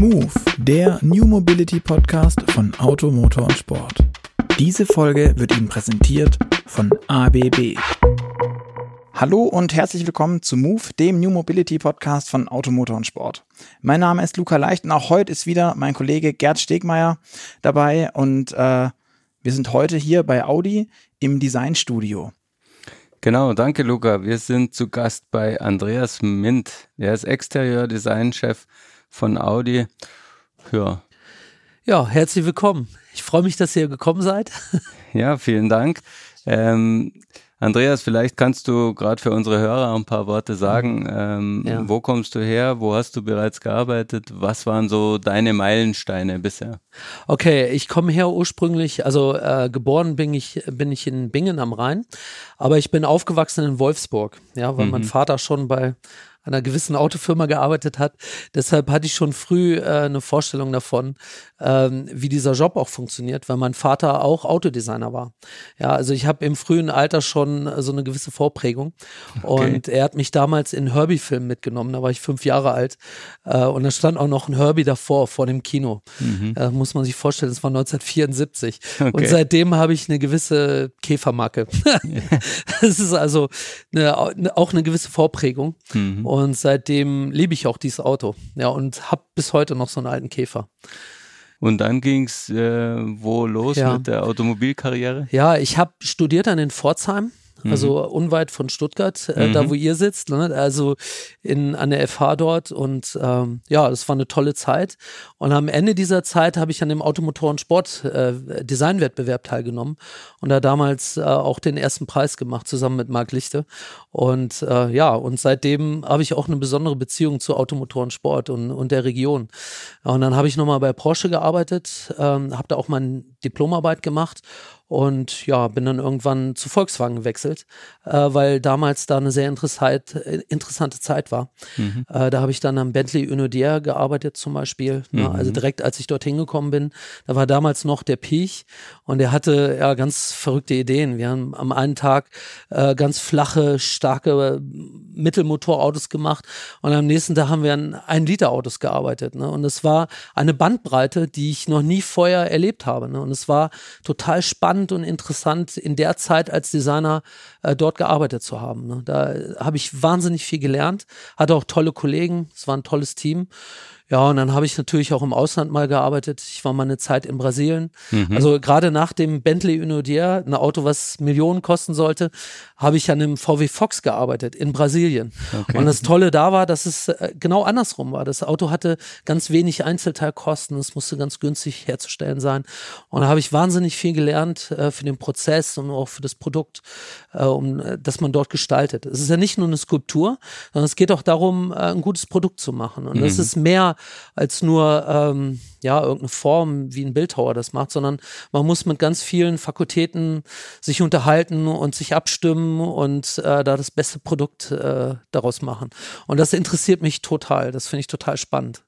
Move, der New Mobility Podcast von Auto, Motor und Sport. Diese Folge wird Ihnen präsentiert von ABB. Hallo und herzlich willkommen zu Move, dem New Mobility Podcast von Auto, Motor und Sport. Mein Name ist Luca Leicht und auch heute ist wieder mein Kollege Gerd Stegmeier dabei und äh, wir sind heute hier bei Audi im Designstudio. Genau, danke Luca. Wir sind zu Gast bei Andreas Mint. Er ist Exterieur-Designchef von Audi. Ja. Ja, herzlich willkommen. Ich freue mich, dass ihr gekommen seid. Ja, vielen Dank. Ähm, Andreas, vielleicht kannst du gerade für unsere Hörer ein paar Worte sagen. Ähm, ja. Wo kommst du her? Wo hast du bereits gearbeitet? Was waren so deine Meilensteine bisher? Okay, ich komme her ursprünglich, also äh, geboren bin ich, bin ich in Bingen am Rhein, aber ich bin aufgewachsen in Wolfsburg, ja, weil mhm. mein Vater schon bei einer gewissen Autofirma gearbeitet hat. Deshalb hatte ich schon früh äh, eine Vorstellung davon, ähm, wie dieser Job auch funktioniert, weil mein Vater auch Autodesigner war. Ja, also ich habe im frühen Alter schon äh, so eine gewisse Vorprägung. Okay. Und er hat mich damals in Herbie-Filmen mitgenommen, da war ich fünf Jahre alt. Äh, und da stand auch noch ein Herbie davor, vor dem Kino. Mhm. Äh, muss man sich vorstellen, das war 1974. Okay. Und seitdem habe ich eine gewisse Käfermarke. das ist also eine, auch eine gewisse Vorprägung. Mhm. Und seitdem liebe ich auch dieses Auto. Ja, und habe bis heute noch so einen alten Käfer. Und dann ging es äh, wo los ja. mit der Automobilkarriere? Ja, ich habe studiert an den Pforzheim also mhm. unweit von Stuttgart, äh, mhm. da wo ihr sitzt, ne? also in, an der FH dort und ähm, ja, das war eine tolle Zeit und am Ende dieser Zeit habe ich an dem Automotoren Sport äh, Designwettbewerb teilgenommen und da damals äh, auch den ersten Preis gemacht, zusammen mit Marc Lichte und äh, ja, und seitdem habe ich auch eine besondere Beziehung zu Automotoren Sport und, und der Region und dann habe ich nochmal bei Porsche gearbeitet, ähm, habe da auch meine Diplomarbeit gemacht und ja, bin dann irgendwann zu Volkswagen gewechselt, äh, weil damals da eine sehr interessant, äh, interessante Zeit war. Mhm. Äh, da habe ich dann am Bentley Unodier gearbeitet zum Beispiel. Ne? Mhm. Also direkt als ich dorthin gekommen bin, da war damals noch der Piech und der hatte ja ganz verrückte Ideen. Wir haben am einen Tag äh, ganz flache, starke Mittelmotorautos gemacht und am nächsten Tag haben wir an ein Liter Autos gearbeitet. Ne? Und es war eine Bandbreite, die ich noch nie vorher erlebt habe. Ne? Und es war total spannend spannend und interessant, in der Zeit als Designer äh, dort gearbeitet zu haben. Ne? Da habe ich wahnsinnig viel gelernt, hatte auch tolle Kollegen, es war ein tolles Team. Ja, und dann habe ich natürlich auch im Ausland mal gearbeitet. Ich war mal eine Zeit in Brasilien. Mhm. Also gerade nach dem Bentley Unodier, ein Auto, was Millionen kosten sollte, habe ich an einem VW Fox gearbeitet in Brasilien. Okay. Und das Tolle da war, dass es äh, genau andersrum war. Das Auto hatte ganz wenig Einzelteilkosten. Es musste ganz günstig herzustellen sein. Und da habe ich wahnsinnig viel gelernt äh, für den Prozess und auch für das Produkt, äh, um, äh, das man dort gestaltet. Es ist ja nicht nur eine Skulptur, sondern es geht auch darum, äh, ein gutes Produkt zu machen. Und mhm. das ist mehr als nur ähm, ja irgendeine Form, wie ein Bildhauer das macht, sondern man muss mit ganz vielen Fakultäten sich unterhalten und sich abstimmen und äh, da das beste Produkt äh, daraus machen. Und das interessiert mich total. Das finde ich total spannend.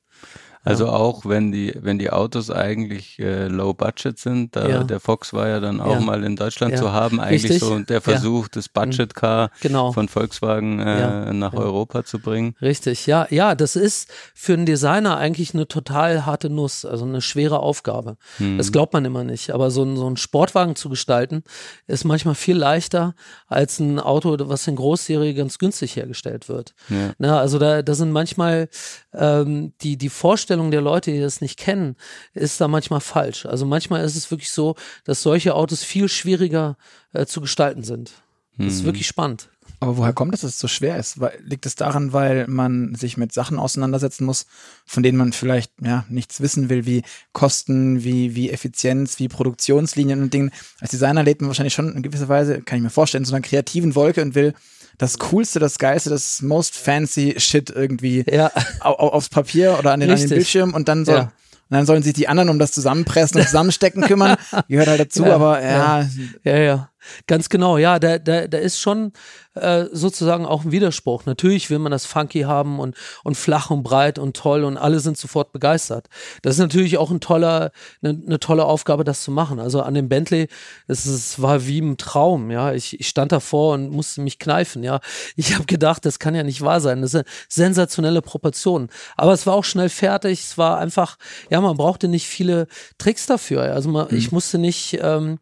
Also ja. auch wenn die, wenn die Autos eigentlich äh, low budget sind, da, ja. der Fox war ja dann auch ja. mal in Deutschland zu haben, eigentlich Richtig. so der Versuch, das Budget Car genau. von Volkswagen äh, nach Europa zu bringen. Richtig, ja, ja, das ist für einen Designer eigentlich eine total harte Nuss, also eine schwere Aufgabe. Hm. Das glaubt man immer nicht. Aber so, so einen Sportwagen zu gestalten, ist manchmal viel leichter als ein Auto, was in Großserie ganz günstig hergestellt wird. Na, also da, da sind manchmal ähm, die, die Vorstellungen, Vorstellung der Leute, die das nicht kennen, ist da manchmal falsch. Also manchmal ist es wirklich so, dass solche Autos viel schwieriger äh, zu gestalten sind. Das ist mhm. wirklich spannend. Aber woher kommt es, dass es so schwer ist? Liegt es daran, weil man sich mit Sachen auseinandersetzen muss, von denen man vielleicht ja nichts wissen will, wie Kosten, wie, wie Effizienz, wie Produktionslinien und Dinge? Als Designer lebt man wahrscheinlich schon in gewisser Weise, kann ich mir vorstellen, in so einer kreativen Wolke und will das Coolste, das Geilste, das most fancy Shit irgendwie ja. au aufs Papier oder an den, an den Bildschirm und dann so. Ja. Und dann sollen sich die anderen um das Zusammenpressen und Zusammenstecken kümmern. Gehört halt dazu, aber ja. Ja, ja. Ganz genau. Ja, da, da, da ist schon äh, sozusagen auch ein Widerspruch. Natürlich will man das funky haben und, und flach und breit und toll und alle sind sofort begeistert. Das ist natürlich auch ein toller, eine, eine tolle Aufgabe, das zu machen. Also an dem Bentley, das ist, war wie ein Traum. Ja, ich, ich stand davor und musste mich kneifen. Ja, ich habe gedacht, das kann ja nicht wahr sein. Das sind sensationelle Proportionen. Aber es war auch schnell fertig. Es war einfach, ja, man brauchte nicht viele Tricks dafür. Also man, mhm. ich musste nicht ähm,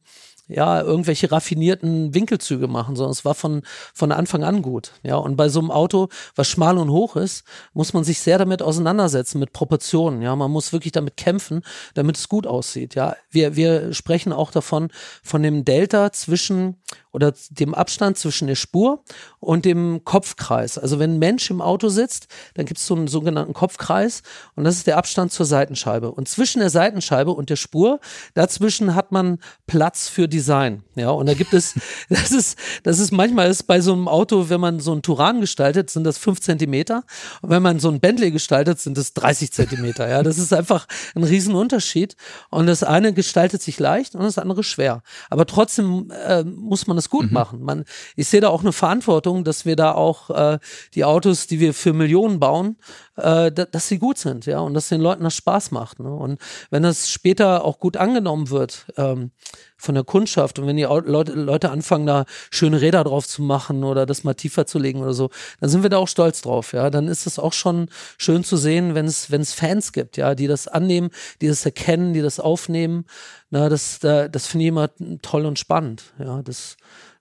ja, irgendwelche raffinierten Winkelzüge machen, sondern es war von, von Anfang an gut. Ja, und bei so einem Auto, was schmal und hoch ist, muss man sich sehr damit auseinandersetzen, mit Proportionen. Ja, man muss wirklich damit kämpfen, damit es gut aussieht. Ja, wir, wir sprechen auch davon, von dem Delta zwischen oder dem Abstand zwischen der Spur und dem Kopfkreis. Also wenn ein Mensch im Auto sitzt, dann gibt es so einen sogenannten Kopfkreis und das ist der Abstand zur Seitenscheibe. Und zwischen der Seitenscheibe und der Spur, dazwischen hat man Platz für Design. Ja, und da gibt es, das ist, das ist manchmal ist bei so einem Auto, wenn man so einen Turan gestaltet, sind das fünf Zentimeter. Und wenn man so ein Bentley gestaltet, sind das 30 Zentimeter. Ja, das ist einfach ein Riesenunterschied. Und das eine gestaltet sich leicht und das andere schwer. Aber trotzdem äh, muss man es gut mhm. machen. Man, ich sehe da auch eine Verantwortung, dass wir da auch äh, die Autos, die wir für Millionen bauen, äh, dass sie gut sind, ja, und dass den Leuten das Spaß macht. Ne? Und wenn das später auch gut angenommen wird ähm, von der Kundschaft und wenn die Leute, Leute anfangen, da schöne Räder drauf zu machen oder das mal tiefer zu legen oder so, dann sind wir da auch stolz drauf, ja. Dann ist es auch schon schön zu sehen, wenn es, wenn es Fans gibt, ja, die das annehmen, die das erkennen, die das aufnehmen. Na, das, da, das finde ich immer toll und spannend, ja. Das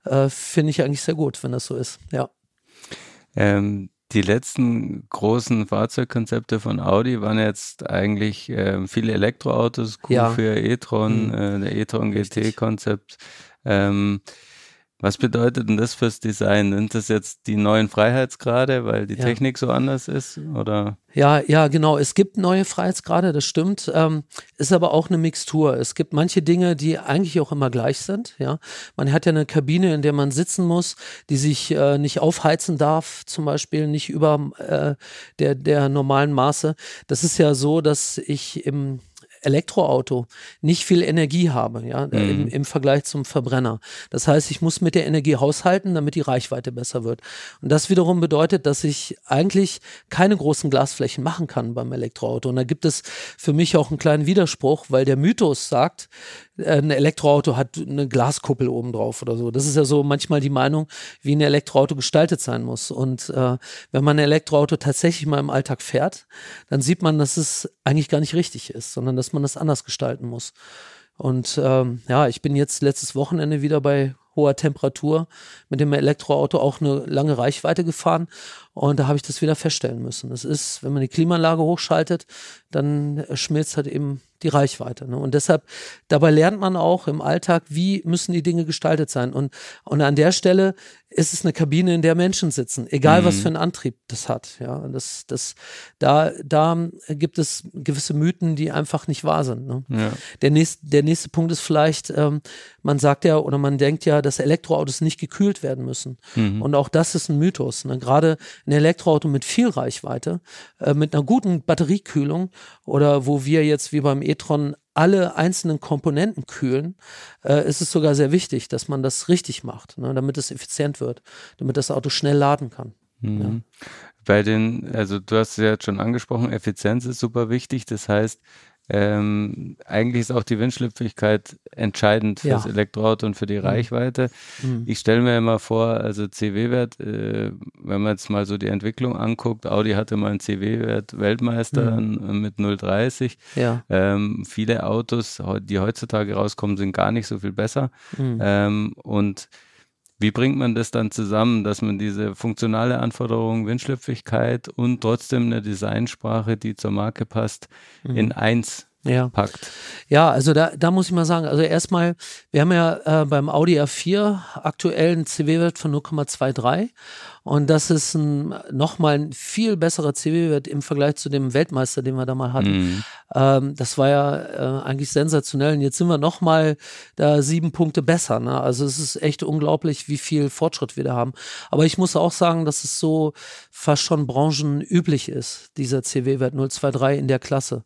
äh, finde ich eigentlich sehr gut, wenn das so ist, ja. Ähm, die letzten großen Fahrzeugkonzepte von Audi waren jetzt eigentlich äh, viele Elektroautos, Q4 ja. e-tron, mhm. äh, der e-tron GT-Konzept. Ähm, was bedeutet denn das fürs Design? Sind das jetzt die neuen Freiheitsgrade, weil die ja. Technik so anders ist? Oder? Ja, ja, genau. Es gibt neue Freiheitsgrade, das stimmt. Ähm, ist aber auch eine Mixtur. Es gibt manche Dinge, die eigentlich auch immer gleich sind. Ja, man hat ja eine Kabine, in der man sitzen muss, die sich äh, nicht aufheizen darf, zum Beispiel nicht über äh, der der normalen Maße. Das ist ja so, dass ich im Elektroauto nicht viel Energie habe, ja, mhm. im, im, Vergleich zum Verbrenner. Das heißt, ich muss mit der Energie haushalten, damit die Reichweite besser wird. Und das wiederum bedeutet, dass ich eigentlich keine großen Glasflächen machen kann beim Elektroauto. Und da gibt es für mich auch einen kleinen Widerspruch, weil der Mythos sagt, ein Elektroauto hat eine Glaskuppel oben drauf oder so. Das ist ja so manchmal die Meinung, wie ein Elektroauto gestaltet sein muss. Und äh, wenn man ein Elektroauto tatsächlich mal im Alltag fährt, dann sieht man, dass es eigentlich gar nicht richtig ist, sondern dass man das anders gestalten muss. Und ähm, ja, ich bin jetzt letztes Wochenende wieder bei hoher Temperatur mit dem Elektroauto auch eine lange Reichweite gefahren und da habe ich das wieder feststellen müssen. Das ist, wenn man die Klimaanlage hochschaltet, dann schmilzt halt eben die Reichweite. Ne? Und deshalb, dabei lernt man auch im Alltag, wie müssen die Dinge gestaltet sein. Und, und an der Stelle ist es eine Kabine, in der Menschen sitzen, egal mhm. was für einen Antrieb das hat. Ja, das, das, da, da gibt es gewisse Mythen, die einfach nicht wahr sind. Ne? Ja. Der, nächste, der nächste Punkt ist vielleicht, ähm, man sagt ja oder man denkt ja, dass Elektroautos nicht gekühlt werden müssen. Mhm. Und auch das ist ein Mythos. Ne? Gerade ein Elektroauto mit viel Reichweite, äh, mit einer guten Batteriekühlung oder wo wir jetzt wie beim e-tron alle einzelnen Komponenten kühlen, äh, ist es sogar sehr wichtig, dass man das richtig macht, ne, damit es effizient wird, damit das Auto schnell laden kann. Mhm. Ja. Bei den, also du hast es ja jetzt schon angesprochen, Effizienz ist super wichtig. Das heißt, ähm, eigentlich ist auch die Windschlüpfigkeit entscheidend fürs ja. Elektroauto und für die mhm. Reichweite. Mhm. Ich stelle mir immer vor, also CW-Wert, äh, wenn man jetzt mal so die Entwicklung anguckt, Audi hatte mal einen CW-Wert Weltmeister mhm. mit 0,30. Ja. Ähm, viele Autos, die heutzutage rauskommen, sind gar nicht so viel besser. Mhm. Ähm, und wie bringt man das dann zusammen, dass man diese funktionale Anforderung, Windschlüpfigkeit und trotzdem eine Designsprache, die zur Marke passt, mhm. in eins ja. packt? Ja, also da, da muss ich mal sagen, also erstmal, wir haben ja äh, beim Audi A4 aktuell einen CW-Wert von 0,23 Und das ist ein, nochmal ein viel besserer CW-Wert im Vergleich zu dem Weltmeister, den wir da mal hatten. Mhm. Ähm, das war ja äh, eigentlich sensationell. Und jetzt sind wir nochmal da sieben Punkte besser. Ne? Also es ist echt unglaublich, wie viel Fortschritt wir da haben. Aber ich muss auch sagen, dass es so fast schon branchenüblich ist, dieser CW-Wert 023 in der Klasse.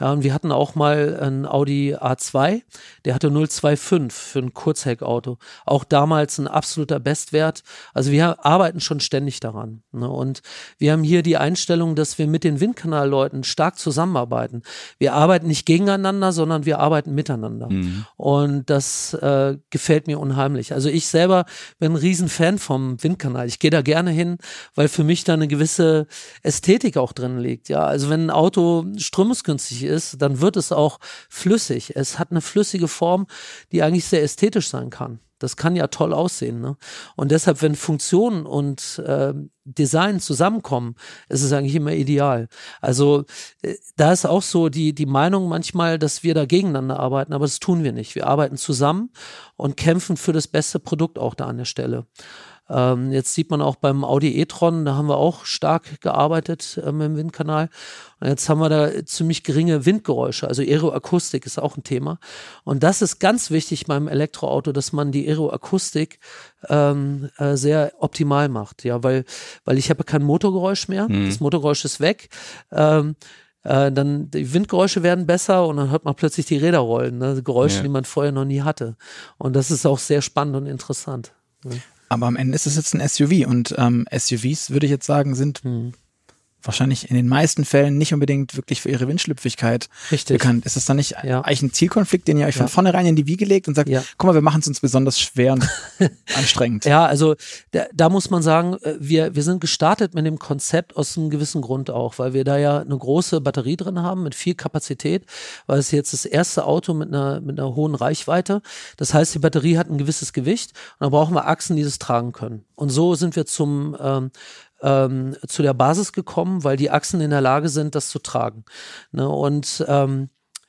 Ja, und wir hatten auch mal ein Audi A2, der hatte 025 für ein Kurzheckauto. Auch damals ein absoluter Bestwert. Also wir arbeiten schon ständig daran. Ne? Und wir haben hier die Einstellung, dass wir mit den Windkanalleuten stark zusammenarbeiten. Wir arbeiten nicht gegeneinander, sondern wir arbeiten miteinander. Mhm. Und das äh, gefällt mir unheimlich. Also ich selber bin ein Riesenfan vom Windkanal. Ich gehe da gerne hin, weil für mich da eine gewisse Ästhetik auch drin liegt. Ja, also wenn ein Auto strömungsgünstig ist, ist, dann wird es auch flüssig. Es hat eine flüssige Form, die eigentlich sehr ästhetisch sein kann. Das kann ja toll aussehen. Ne? Und deshalb, wenn Funktion und äh, Design zusammenkommen, ist es eigentlich immer ideal. Also äh, da ist auch so die, die Meinung manchmal, dass wir da gegeneinander arbeiten, aber das tun wir nicht. Wir arbeiten zusammen und kämpfen für das beste Produkt auch da an der Stelle. Ähm, jetzt sieht man auch beim Audi e-tron, da haben wir auch stark gearbeitet ähm, im Windkanal. Und jetzt haben wir da ziemlich geringe Windgeräusche, also Aeroakustik ist auch ein Thema. Und das ist ganz wichtig beim Elektroauto, dass man die Aeroakustik ähm, äh, sehr optimal macht. Ja, weil, weil ich habe kein Motorgeräusch mehr. Mhm. Das Motorgeräusch ist weg. Ähm, äh, dann die Windgeräusche werden besser und dann hört man plötzlich die Räder rollen, ne? Geräusche, ja. die man vorher noch nie hatte. Und das ist auch sehr spannend und interessant. Ne? Aber am Ende ist es jetzt ein SUV und ähm, SUVs, würde ich jetzt sagen, sind hm wahrscheinlich in den meisten Fällen nicht unbedingt wirklich für ihre Windschlüpfigkeit Richtig. bekannt. Ist das dann nicht ja. eigentlich ein Zielkonflikt, den ihr euch ja. von vornherein in die Wiege legt und sagt, ja. guck mal, wir machen es uns besonders schwer und anstrengend? Ja, also da, da, muss man sagen, äh, wir, wir sind gestartet mit dem Konzept aus einem gewissen Grund auch, weil wir da ja eine große Batterie drin haben mit viel Kapazität, weil es jetzt das erste Auto mit einer, mit einer hohen Reichweite. Das heißt, die Batterie hat ein gewisses Gewicht und dann brauchen wir Achsen, die das tragen können. Und so sind wir zum ähm, ähm, zu der Basis gekommen, weil die Achsen in der Lage sind, das zu tragen. Ne? Und ähm,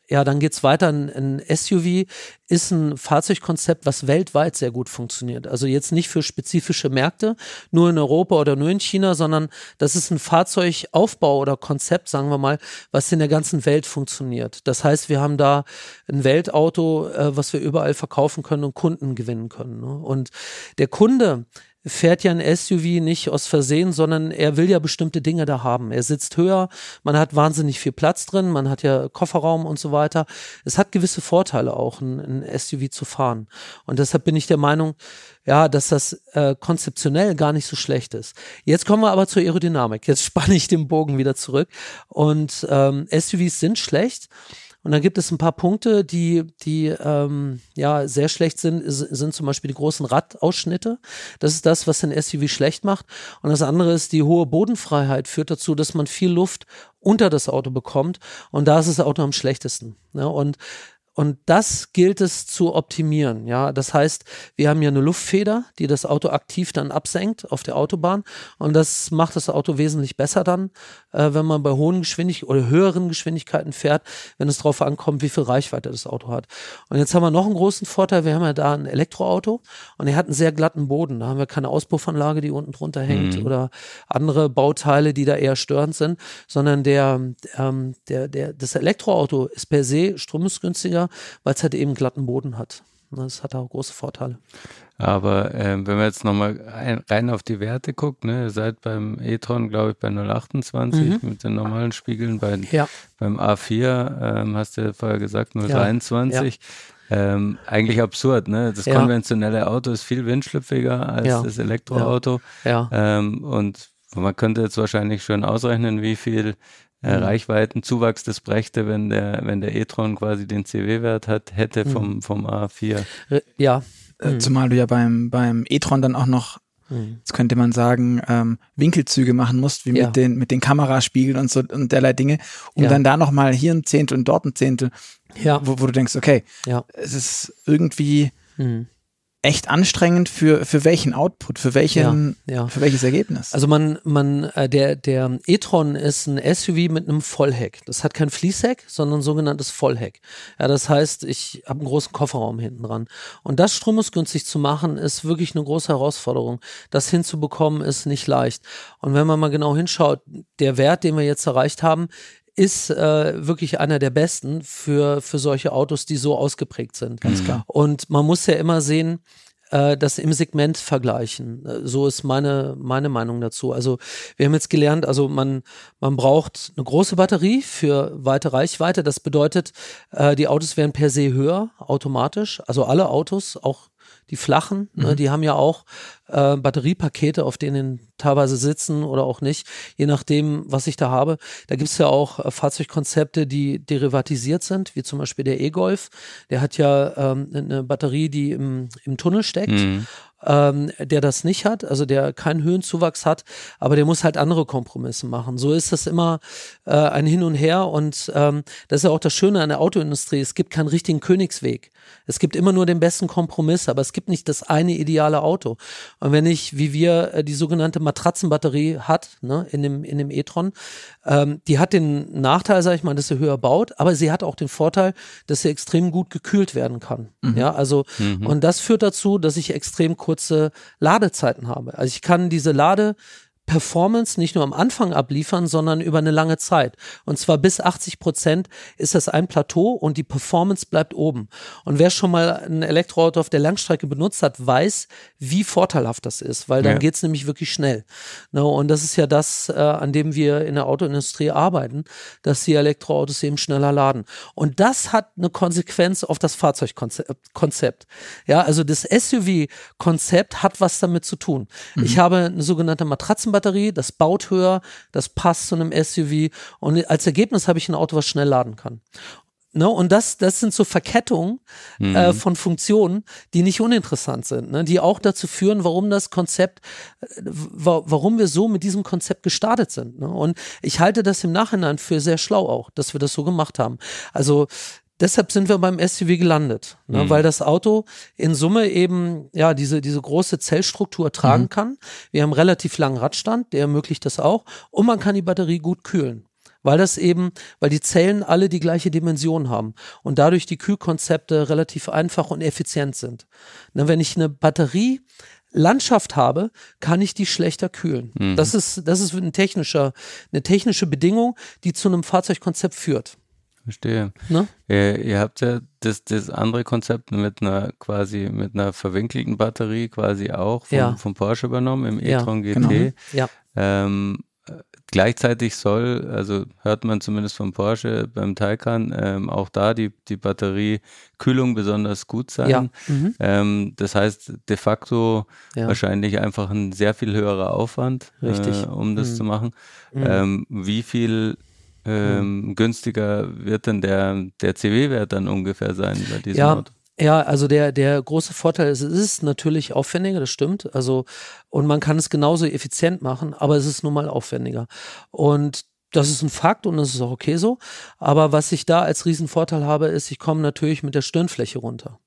ja, dann geht's weiter. Ein, ein, SUV ist ein Fahrzeugkonzept, was weltweit sehr gut funktioniert. Also jetzt nicht für spezifische Märkte, nur in Europa oder nur in China, sondern das ist ein Fahrzeugaufbau oder Konzept, sagen wir mal, was in der ganzen Welt funktioniert. Das heißt, wir haben da ein Weltauto, äh, was wir überall verkaufen können und Kunden gewinnen können. Ne? Und der Kunde, fährt ja ein SUV nicht aus Versehen, sondern er will ja bestimmte Dinge da haben. Er sitzt höher, man hat wahnsinnig viel Platz drin, man hat ja Kofferraum und so weiter. Es hat gewisse Vorteile auch, ein, ein SUV zu fahren. Und deshalb bin ich der Meinung, ja, dass das äh, konzeptionell gar nicht so schlecht ist. Jetzt kommen wir aber zur Aerodynamik. Jetzt spanne ich den Bogen wieder zurück. Und ähm, SUVs sind schlecht. Und dann gibt es ein paar Punkte, die, die ähm, ja sehr schlecht sind, sind zum Beispiel die großen Radausschnitte. Das ist das, was den SUV schlecht macht. Und das andere ist, die hohe Bodenfreiheit führt dazu, dass man viel Luft unter das Auto bekommt. Und da ist das Auto am schlechtesten. Ne? Und und das gilt es zu optimieren. Ja, das heißt, wir haben ja eine Luftfeder, die das Auto aktiv dann absenkt auf der Autobahn. Und das macht das Auto wesentlich besser dann, äh, wenn man bei hohen Geschwindigkeiten oder höheren Geschwindigkeiten fährt, wenn es darauf ankommt, wie viel Reichweite das Auto hat. Und jetzt haben wir noch einen großen Vorteil. Wir haben ja da ein Elektroauto und er hat einen sehr glatten Boden. Da haben wir keine Auspuffanlage, die unten drunter hängt mhm. oder andere Bauteile, die da eher störend sind, sondern der, ähm, der, der, das Elektroauto ist per se stromungsgünstiger weil es halt eben glatten Boden hat. Das hat auch große Vorteile. Aber äh, wenn man jetzt nochmal rein auf die Werte guckt, ne, ihr seid beim e-tron, glaube ich, bei 028 mhm. mit den normalen Spiegeln, bei, ja. beim A4 ähm, hast du ja vorher gesagt 023. Ja. Ja. Ähm, eigentlich absurd, ne? Das konventionelle Auto ist viel windschlüpfiger als das Elektroauto. Ähm, und man könnte jetzt wahrscheinlich schon ausrechnen, wie viel äh, mhm. Reichweitenzuwachs das brächte, wenn der, wenn der e-tron quasi den CW-Wert hat, hätte mhm. vom, vom A4. Ja. Äh, mhm. Zumal du ja beim, beim e-tron dann auch noch mhm. Jetzt könnte man sagen, ähm, Winkelzüge machen musst, wie ja. mit den, mit den Kameraspiegeln und so und derlei Dinge, um ja. dann da nochmal hier ein Zehntel und dort ein Zehntel, ja. wo, wo du denkst, okay, ja. es ist irgendwie, mhm echt anstrengend für, für welchen Output, für welchen, ja, ja. für welches Ergebnis? Also man, man, äh, der, der e-tron ist ein SUV mit einem Vollheck. Das hat kein Fließheck, sondern ein sogenanntes Vollheck. Ja, das heißt, ich habe einen großen Kofferraum hinten dran. Und das stromesgünstig zu machen, ist wirklich eine große Herausforderung. Das hinzubekommen, ist nicht leicht. Und wenn man mal genau hinschaut, der Wert, den wir jetzt erreicht haben, ist äh, wirklich einer der besten für, für solche Autos, die so ausgeprägt sind. Ganz klar. Und man muss ja immer sehen, äh, das im Segment vergleichen. Äh, so ist meine, meine Meinung dazu. Also wir haben jetzt gelernt, also man, man braucht eine große Batterie für weite Reichweite. Das bedeutet, äh, die Autos werden per se höher, automatisch. Also alle Autos, auch die flachen, ne, mhm. ne, die haben ja auch äh, Batteriepakete, auf denen teilweise sitzen oder auch nicht, je nachdem, was ich da habe. Da gibt es ja auch äh, Fahrzeugkonzepte, die derivatisiert sind, wie zum Beispiel der E-Golf. Der hat ja ähm, eine Batterie, die im, im Tunnel steckt. Mhm ähm, der das nicht hat, also der keinen Höhenzuwachs hat, aber der muss halt andere Kompromisse machen. So ist das immer äh, ein Hin und Her und ähm, das ist ja auch das Schöne an der Autoindustrie. Es gibt keinen richtigen Königsweg. Es gibt immer nur den besten Kompromiss, aber es gibt nicht das eine ideale Auto. Und wenn ich, wie wir, äh, die sogenannte Matratzenbatterie hat, ne, in dem, in dem e-tron, ähm, die hat den Nachteil, sag ich mal, dass sie höher baut, aber sie hat auch den Vorteil, dass sie extrem gut gekühlt werden kann. Mhm. Ja, also, mhm. und das führt dazu, dass ich extrem kurze Ladezeiten habe. Also ich kann diese Lade Performance nicht nur am Anfang abliefern, sondern über eine lange Zeit. Und zwar bis 80 Prozent ist das ein Plateau und die Performance bleibt oben. Und wer schon mal ein Elektroauto auf der Langstrecke benutzt hat, weiß, wie vorteilhaft das ist, weil dann ja. geht's nämlich wirklich schnell. No, und das ist ja das, äh, an dem wir in der Autoindustrie arbeiten, dass die Elektroautos eben schneller laden. Und das hat eine Konsequenz auf das Fahrzeugkonzept. Ja, also das SUV-Konzept hat was damit zu tun. Mhm. Ich habe eine sogenannte Matratzen Batterie, das baut höher, das passt zu einem SUV und als Ergebnis habe ich ein Auto, was schnell laden kann. Ne? Und das, das sind so Verkettungen mhm. äh, von Funktionen, die nicht uninteressant sind, ne? die auch dazu führen, warum das Konzept, äh, warum wir so mit diesem Konzept gestartet sind. Ne? Und ich halte das im Nachhinein für sehr schlau auch, dass wir das so gemacht haben. Also deshalb sind wir beim SUV gelandet, ne, mhm. weil das Auto in Summe eben ja diese, diese große Zellstruktur tragen mhm. kann. Wir haben relativ langen Radstand, der ermöglicht das auch und man kann die Batterie gut kühlen. Weil das eben, weil die Zellen alle die gleiche Dimension haben und dadurch die Kühlkonzepte relativ einfach und effizient sind. Ne, wenn ich eine Batterie Landschaft habe, kann ich die schlechter kühlen. Mhm. Das ist, das ist ein technischer, eine technische Bedingung, die zu einem Fahrzeugkonzept führt. Verstehe. Ne? Ihr, ihr, habt ja das, das andere Konzept mit einer quasi mit einer verwinkelten Batterie quasi auch vom, ja. vom Porsche übernommen im e-tron GT. Genau. Ja. Ähm, gleichzeitig soll, also hört man zumindest vom Porsche beim Taycan, ähm, auch da die, die Batteriekühlung besonders gut sein. Ja. Mhm. Ähm, das heißt de facto ja. wahrscheinlich einfach ein sehr viel höherer Aufwand, Richtig. Äh, um das mhm. zu machen. Mhm. Ähm, wie viel ähm, günstiger wird denn der, der CW-Wert dann ungefähr sein bei diesem ja, Auto? Ja, also der, der große Vorteil ist, es ist natürlich aufwendiger, das stimmt. Also, und man kann es genauso effizient machen, aber es ist nun mal aufwendiger. Und das ist ein Fakt und das ist auch okay so. Aber was ich da als Riesenvorteil habe, ist, ich komme natürlich mit der Stirnfläche runter.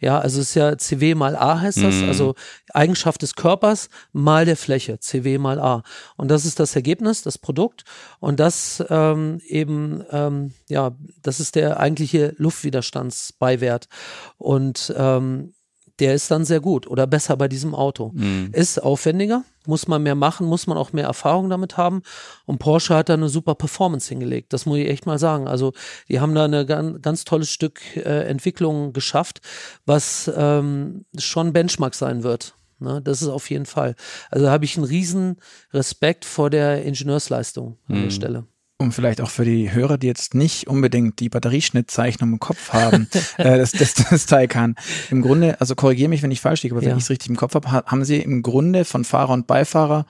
Ja, also es ist ja CW mal A heißt das, mhm. also Eigenschaft des Körpers mal der Fläche, CW mal A. Und das ist das Ergebnis, das Produkt. Und das ähm, eben, ähm, ja, das ist der eigentliche Luftwiderstandsbeiwert. Und ähm, der ist dann sehr gut oder besser bei diesem Auto. Mhm. Ist aufwendiger, muss man mehr machen, muss man auch mehr Erfahrung damit haben. Und Porsche hat da eine super Performance hingelegt. Das muss ich echt mal sagen. Also die haben da ein ganz, ganz tolles Stück äh, Entwicklung geschafft, was ähm, schon Benchmark sein wird. Ne? Das ist auf jeden Fall. Also habe ich einen riesen Respekt vor der Ingenieursleistung an mhm. der Stelle um vielleicht auch für die Hörer, die jetzt nicht unbedingt die Batterieschnittzeichnung im Kopf haben, äh, das, das, das Taycan. Im Grunde, also korrigiere mich, wenn ich falsch liege, aber ja. wenn ich es richtig im Kopf habe, haben sie im Grunde von Fahrer und Beifahrer.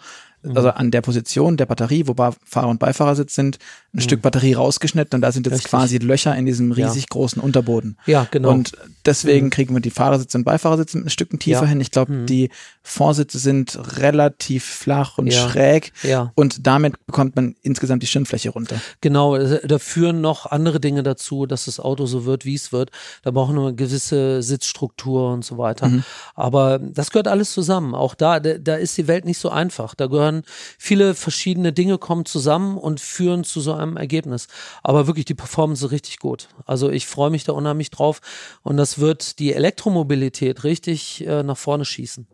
Also an der Position der Batterie, wo Fahrer und Beifahrersitz sind, ein mhm. Stück Batterie rausgeschnitten und da sind jetzt Richtig. quasi Löcher in diesem riesig ja. großen Unterboden. Ja, genau. Und deswegen mhm. kriegen wir die Fahrersitze und Beifahrersitze ein Stück tiefer ja. hin. Ich glaube, mhm. die Vorsitze sind relativ flach und ja. schräg ja. und damit bekommt man insgesamt die Schirmfläche runter. Genau, da führen noch andere Dinge dazu, dass das Auto so wird, wie es wird. Da brauchen wir eine gewisse Sitzstruktur und so weiter. Mhm. Aber das gehört alles zusammen. Auch da, da ist die Welt nicht so einfach. Da gehören viele verschiedene Dinge kommen zusammen und führen zu so einem Ergebnis. Aber wirklich die Performance ist richtig gut. Also ich freue mich da unheimlich drauf und das wird die Elektromobilität richtig äh, nach vorne schießen.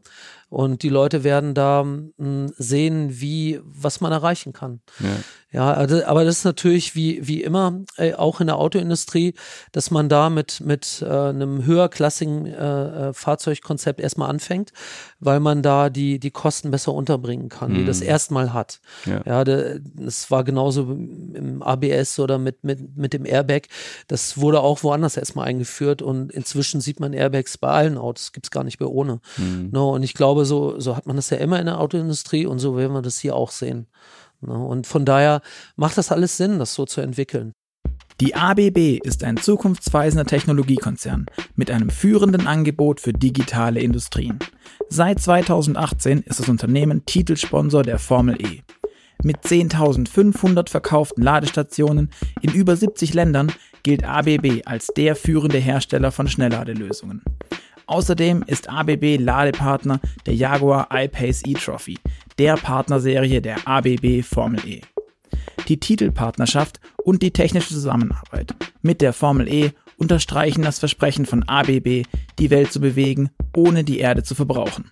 Und die Leute werden da mh, hm, sehen, wie, was man erreichen kann. Ja. Ja, also, aber das ist natürlich wie, wie immer, äh, auch in der Autoindustrie, dass man da mit, mit äh, einem höherklassigen äh, äh Fahrzeugkonzept erstmal anfängt, weil man da die, die Kosten besser unterbringen kann, mhm. die das mhm. erstmal hat. Ja, ja das war genauso im ABS oder mit, mit, mit dem Airbag. Das wurde auch woanders erstmal eingeführt und inzwischen sieht man Airbags bei allen Autos, gibt's gar nicht mehr ohne. Mhm. No, und ich glaube, so, so hat man das ja immer in der Autoindustrie und so werden wir das hier auch sehen. Ne? Und von daher macht das alles Sinn, das so zu entwickeln. Die ABB ist ein zukunftsweisender Technologiekonzern mit einem führenden Angebot für digitale Industrien. Seit 2018 ist das Unternehmen Titelsponsor der Formel E. Mit 10.500 verkauften Ladestationen in über 70 Ländern gilt ABB als der führende Hersteller von Schnellladelösungen. Außerdem ist ABB Ladepartner der Jaguar I-Pace e-Trophy, der Partnerserie der ABB Formel E. Die Titelpartnerschaft und die technische Zusammenarbeit mit der Formel E unterstreichen das Versprechen von ABB, die Welt zu bewegen, ohne die Erde zu verbrauchen.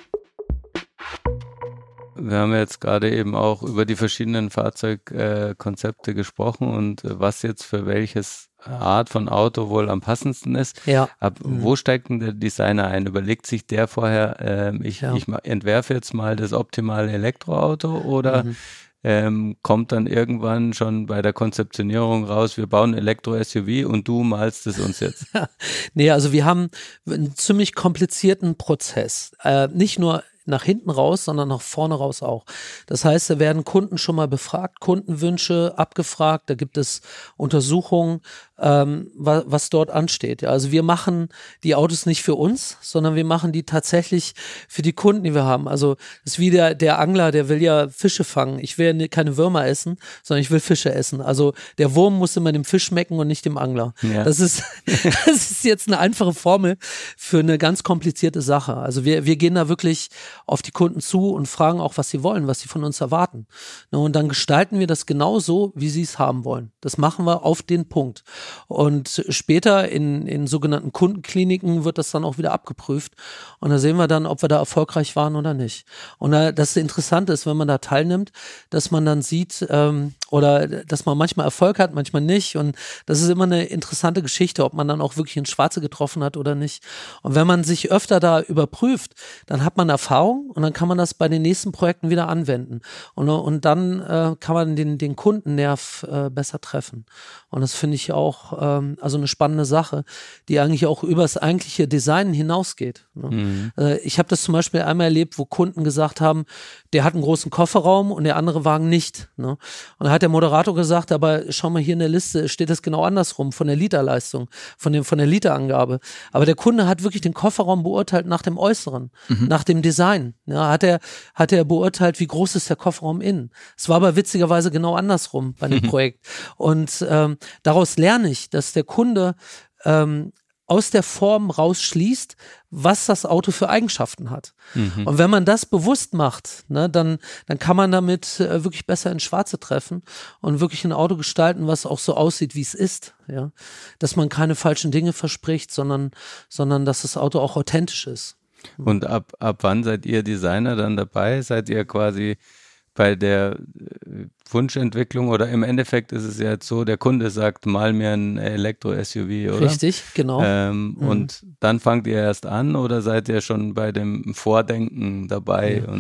Wir haben jetzt gerade eben auch über die verschiedenen Fahrzeugkonzepte äh, gesprochen und äh, was jetzt für welches Art von Auto wohl am passendsten ist. Ja. Ab mhm. wo steigt denn der Designer ein? Überlegt sich der vorher, ähm, ich, ja. ich entwerfe jetzt mal das optimale Elektroauto oder mhm. ähm, kommt dann irgendwann schon bei der Konzeptionierung raus, wir bauen Elektro-SUV und du malst es uns jetzt? nee, also wir haben einen ziemlich komplizierten Prozess. Äh, nicht nur nach hinten raus, sondern nach vorne raus auch. Das heißt, da werden Kunden schon mal befragt, Kundenwünsche abgefragt, da gibt es Untersuchungen, ähm, was, was dort ansteht. Ja, also wir machen die Autos nicht für uns, sondern wir machen die tatsächlich für die Kunden, die wir haben. Also das ist wie der, der Angler, der will ja Fische fangen. Ich will ja keine Würmer essen, sondern ich will Fische essen. Also der Wurm muss immer dem Fisch schmecken und nicht dem Angler. Ja. Das, ist, das ist jetzt eine einfache Formel für eine ganz komplizierte Sache. Also wir, wir gehen da wirklich auf die Kunden zu und fragen auch, was sie wollen, was sie von uns erwarten. Und dann gestalten wir das genauso, wie sie es haben wollen. Das machen wir auf den Punkt. Und später in, in sogenannten Kundenkliniken wird das dann auch wieder abgeprüft. Und da sehen wir dann, ob wir da erfolgreich waren oder nicht. Und das Interessante ist, wenn man da teilnimmt, dass man dann sieht, ähm, oder dass man manchmal Erfolg hat, manchmal nicht. Und das ist immer eine interessante Geschichte, ob man dann auch wirklich ins Schwarze getroffen hat oder nicht. Und wenn man sich öfter da überprüft, dann hat man Erfahrung und dann kann man das bei den nächsten Projekten wieder anwenden. Und, und dann äh, kann man den, den Kundennerv äh, besser treffen. Und das finde ich auch ähm, also eine spannende Sache, die eigentlich auch über das eigentliche Design hinausgeht. Ne? Mhm. Äh, ich habe das zum Beispiel einmal erlebt, wo Kunden gesagt haben, der hat einen großen Kofferraum und der andere Wagen nicht. Ne? Und da hat der Moderator gesagt, aber schau mal hier in der Liste, steht das genau andersrum von der Literleistung, von, dem, von der Literangabe. Aber der Kunde hat wirklich den Kofferraum beurteilt nach dem Äußeren, mhm. nach dem Design. Ja, hat, er, hat er beurteilt, wie groß ist der Kofferraum innen. Es war aber witzigerweise genau andersrum bei dem Projekt. Und ähm, daraus lerne ich, dass der Kunde ähm, aus der Form rausschließt, was das Auto für Eigenschaften hat. Mhm. Und wenn man das bewusst macht, ne, dann, dann kann man damit äh, wirklich besser ins Schwarze treffen und wirklich ein Auto gestalten, was auch so aussieht, wie es ist. Ja? Dass man keine falschen Dinge verspricht, sondern, sondern dass das Auto auch authentisch ist. Und ab, ab wann seid ihr Designer dann dabei? Seid ihr quasi bei der, Wunschentwicklung oder im Endeffekt ist es ja jetzt so, der Kunde sagt, mal mir ein Elektro-SUV, oder? Richtig, genau. Ähm, mhm. Und dann fangt ihr erst an oder seid ihr schon bei dem Vordenken dabei? Ja.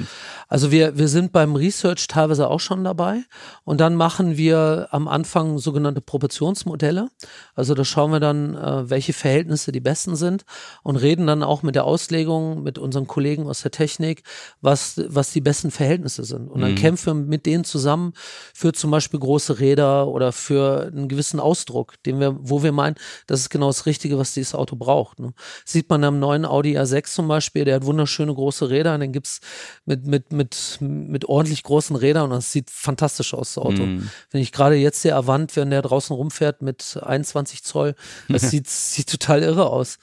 also wir, wir sind beim Research teilweise auch schon dabei und dann machen wir am Anfang sogenannte Proportionsmodelle. Also da schauen wir dann, äh, welche Verhältnisse die besten sind und reden dann auch mit der Auslegung, mit unseren Kollegen aus der Technik, was, was die besten Verhältnisse sind. Und dann mhm. kämpfen wir mit denen zusammen, für zum Beispiel große Räder oder für einen gewissen Ausdruck, den wir, wo wir meinen, das ist genau das Richtige, was dieses Auto braucht. Ne? Sieht man am neuen Audi A6 zum Beispiel, der hat wunderschöne große Räder, den gibt's mit, mit, mit, mit ordentlich großen Rädern und das sieht fantastisch aus, das Auto. Mm. Wenn ich gerade jetzt der Avant, wenn der draußen rumfährt mit 21 Zoll, das sieht, sieht total irre aus.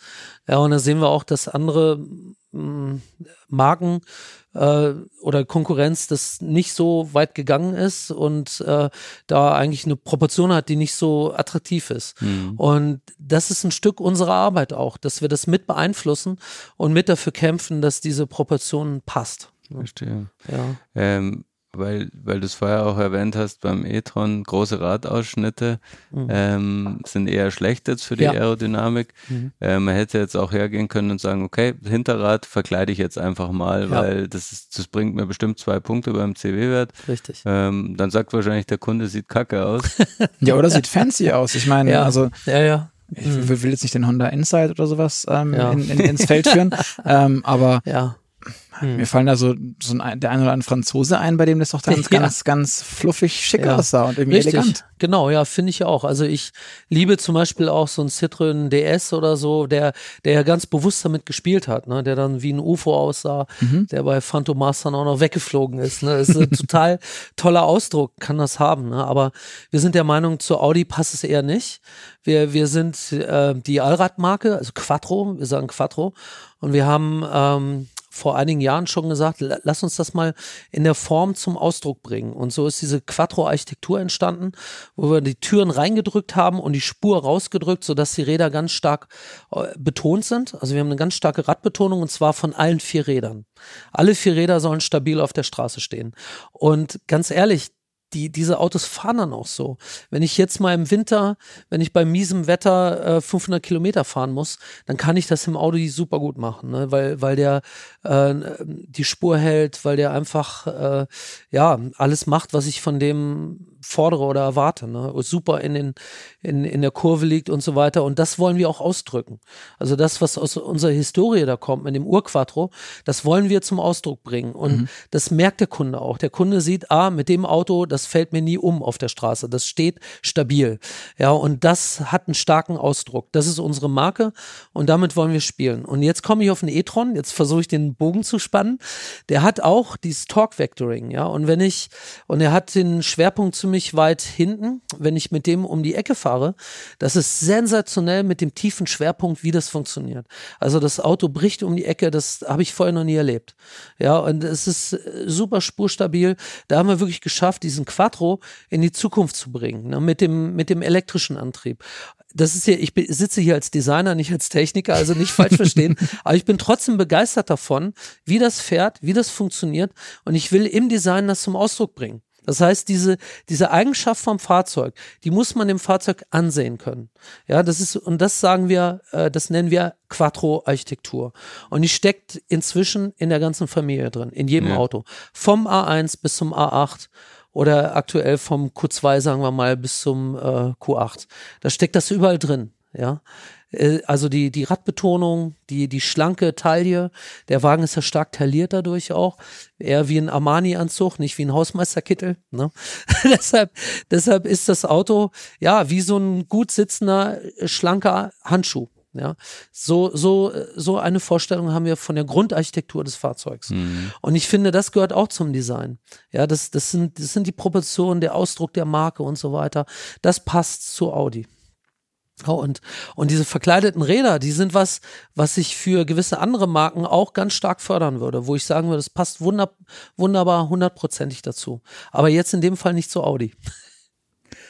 Ja, und da sehen wir auch, dass andere Marken äh, oder Konkurrenz das nicht so weit gegangen ist und äh, da eigentlich eine Proportion hat, die nicht so attraktiv ist. Mhm. Und das ist ein Stück unserer Arbeit auch, dass wir das mit beeinflussen und mit dafür kämpfen, dass diese Proportion passt. Verstehe. Ja. Ähm, weil, weil du es vorher auch erwähnt hast, beim e-tron große Radausschnitte mhm. ähm, sind eher schlecht jetzt für die ja. Aerodynamik. Mhm. Äh, man hätte jetzt auch hergehen können und sagen, okay, Hinterrad verkleide ich jetzt einfach mal, ja. weil das, ist, das bringt mir bestimmt zwei Punkte beim CW-Wert. Richtig. Ähm, dann sagt wahrscheinlich der Kunde, sieht kacke aus. ja, oder sieht fancy aus. Ich meine, ja. also ja, ja. Ich will jetzt nicht den Honda Insight oder sowas ähm, in, in, ins Feld führen, ähm, aber ja hm. Mir fallen da so, so ein, der ein oder andere Franzose ein, bei dem das doch ganz, ja. ganz, ganz fluffig schick ja. aussah und irgendwie Richtig. elegant. Genau, ja, finde ich auch. Also ich liebe zum Beispiel auch so ein Citroën DS oder so, der, der ja ganz bewusst damit gespielt hat, ne? der dann wie ein UFO aussah, mhm. der bei Phantom Mastern auch noch weggeflogen ist. Ne? Das ist ein total toller Ausdruck, kann das haben. Ne? Aber wir sind der Meinung, zu Audi passt es eher nicht. Wir, wir sind äh, die Allradmarke, also Quattro, wir sagen Quattro. Und wir haben ähm, vor einigen Jahren schon gesagt, lass uns das mal in der Form zum Ausdruck bringen. Und so ist diese Quattro-Architektur entstanden, wo wir die Türen reingedrückt haben und die Spur rausgedrückt, sodass die Räder ganz stark äh, betont sind. Also wir haben eine ganz starke Radbetonung und zwar von allen vier Rädern. Alle vier Räder sollen stabil auf der Straße stehen. Und ganz ehrlich, die, diese Autos fahren dann auch so. Wenn ich jetzt mal im Winter, wenn ich bei miesem Wetter äh, 500 Kilometer fahren muss, dann kann ich das im Audi super gut machen, ne? weil, weil der äh, die Spur hält, weil der einfach äh, ja alles macht, was ich von dem fordere oder erwarte. Ne? Super in, den, in, in der Kurve liegt und so weiter. Und das wollen wir auch ausdrücken. Also das, was aus unserer Historie da kommt, mit dem Urquattro, das wollen wir zum Ausdruck bringen. Und mhm. das merkt der Kunde auch. Der Kunde sieht, ah, mit dem Auto, das fällt mir nie um auf der Straße. Das steht stabil. Ja, und das hat einen starken Ausdruck. Das ist unsere Marke und damit wollen wir spielen. Und jetzt komme ich auf den e-tron. Jetzt versuche ich den Bogen zu spannen. Der hat auch dieses Torque Vectoring. Ja, und wenn ich, und er hat den Schwerpunkt zu ziemlich weit hinten, wenn ich mit dem um die Ecke fahre. Das ist sensationell mit dem tiefen Schwerpunkt, wie das funktioniert. Also das Auto bricht um die Ecke, das habe ich vorher noch nie erlebt. Ja, und es ist äh, super spurstabil. Da haben wir wirklich geschafft, diesen Quattro in die Zukunft zu bringen, ne, mit dem, mit dem elektrischen Antrieb das ist hier, ich sitze hier als Designer, nicht als Techniker, also nicht falsch verstehen, aber ich bin trotzdem begeistert davon, wie das fährt, wie das funktioniert und ich will im Design das zum Ausdruck bringen. Das heißt, diese, diese Eigenschaft vom Fahrzeug, die muss man dem Fahrzeug ansehen können. Ja, das ist, und das sagen wir, äh, das nennen wir Quattro-Architektur. Und die steckt inzwischen in der ganzen Familie drin, in jedem ja. Auto. Vom A1 bis zum A8 oder aktuell vom Q2, sagen wir mal, bis zum äh, Q8. Da steckt das überall drin. Ja, äh, also die, die Radbetonung, die, die schlanke Taille, der Wagen ist ja stark tailliert dadurch auch, eher wie ein Armani-Anzug, nicht wie ein Hausmeisterkittel. Ne? deshalb, deshalb ist das Auto ja wie so ein gut sitzender, schlanker Handschuh. Ja, so, so, so eine Vorstellung haben wir von der Grundarchitektur des Fahrzeugs. Mhm. Und ich finde, das gehört auch zum Design. Ja, das, das sind, das sind die Proportionen, der Ausdruck der Marke und so weiter. Das passt zu Audi. Oh, und, und diese verkleideten Räder, die sind was, was ich für gewisse andere Marken auch ganz stark fördern würde, wo ich sagen würde, das passt wunder, wunderbar, hundertprozentig dazu. Aber jetzt in dem Fall nicht zu Audi.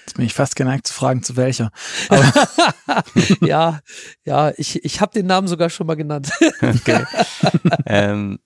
Jetzt bin ich fast geneigt zu fragen, zu welcher. ja, ja, ich, ich habe den Namen sogar schon mal genannt. okay. ähm,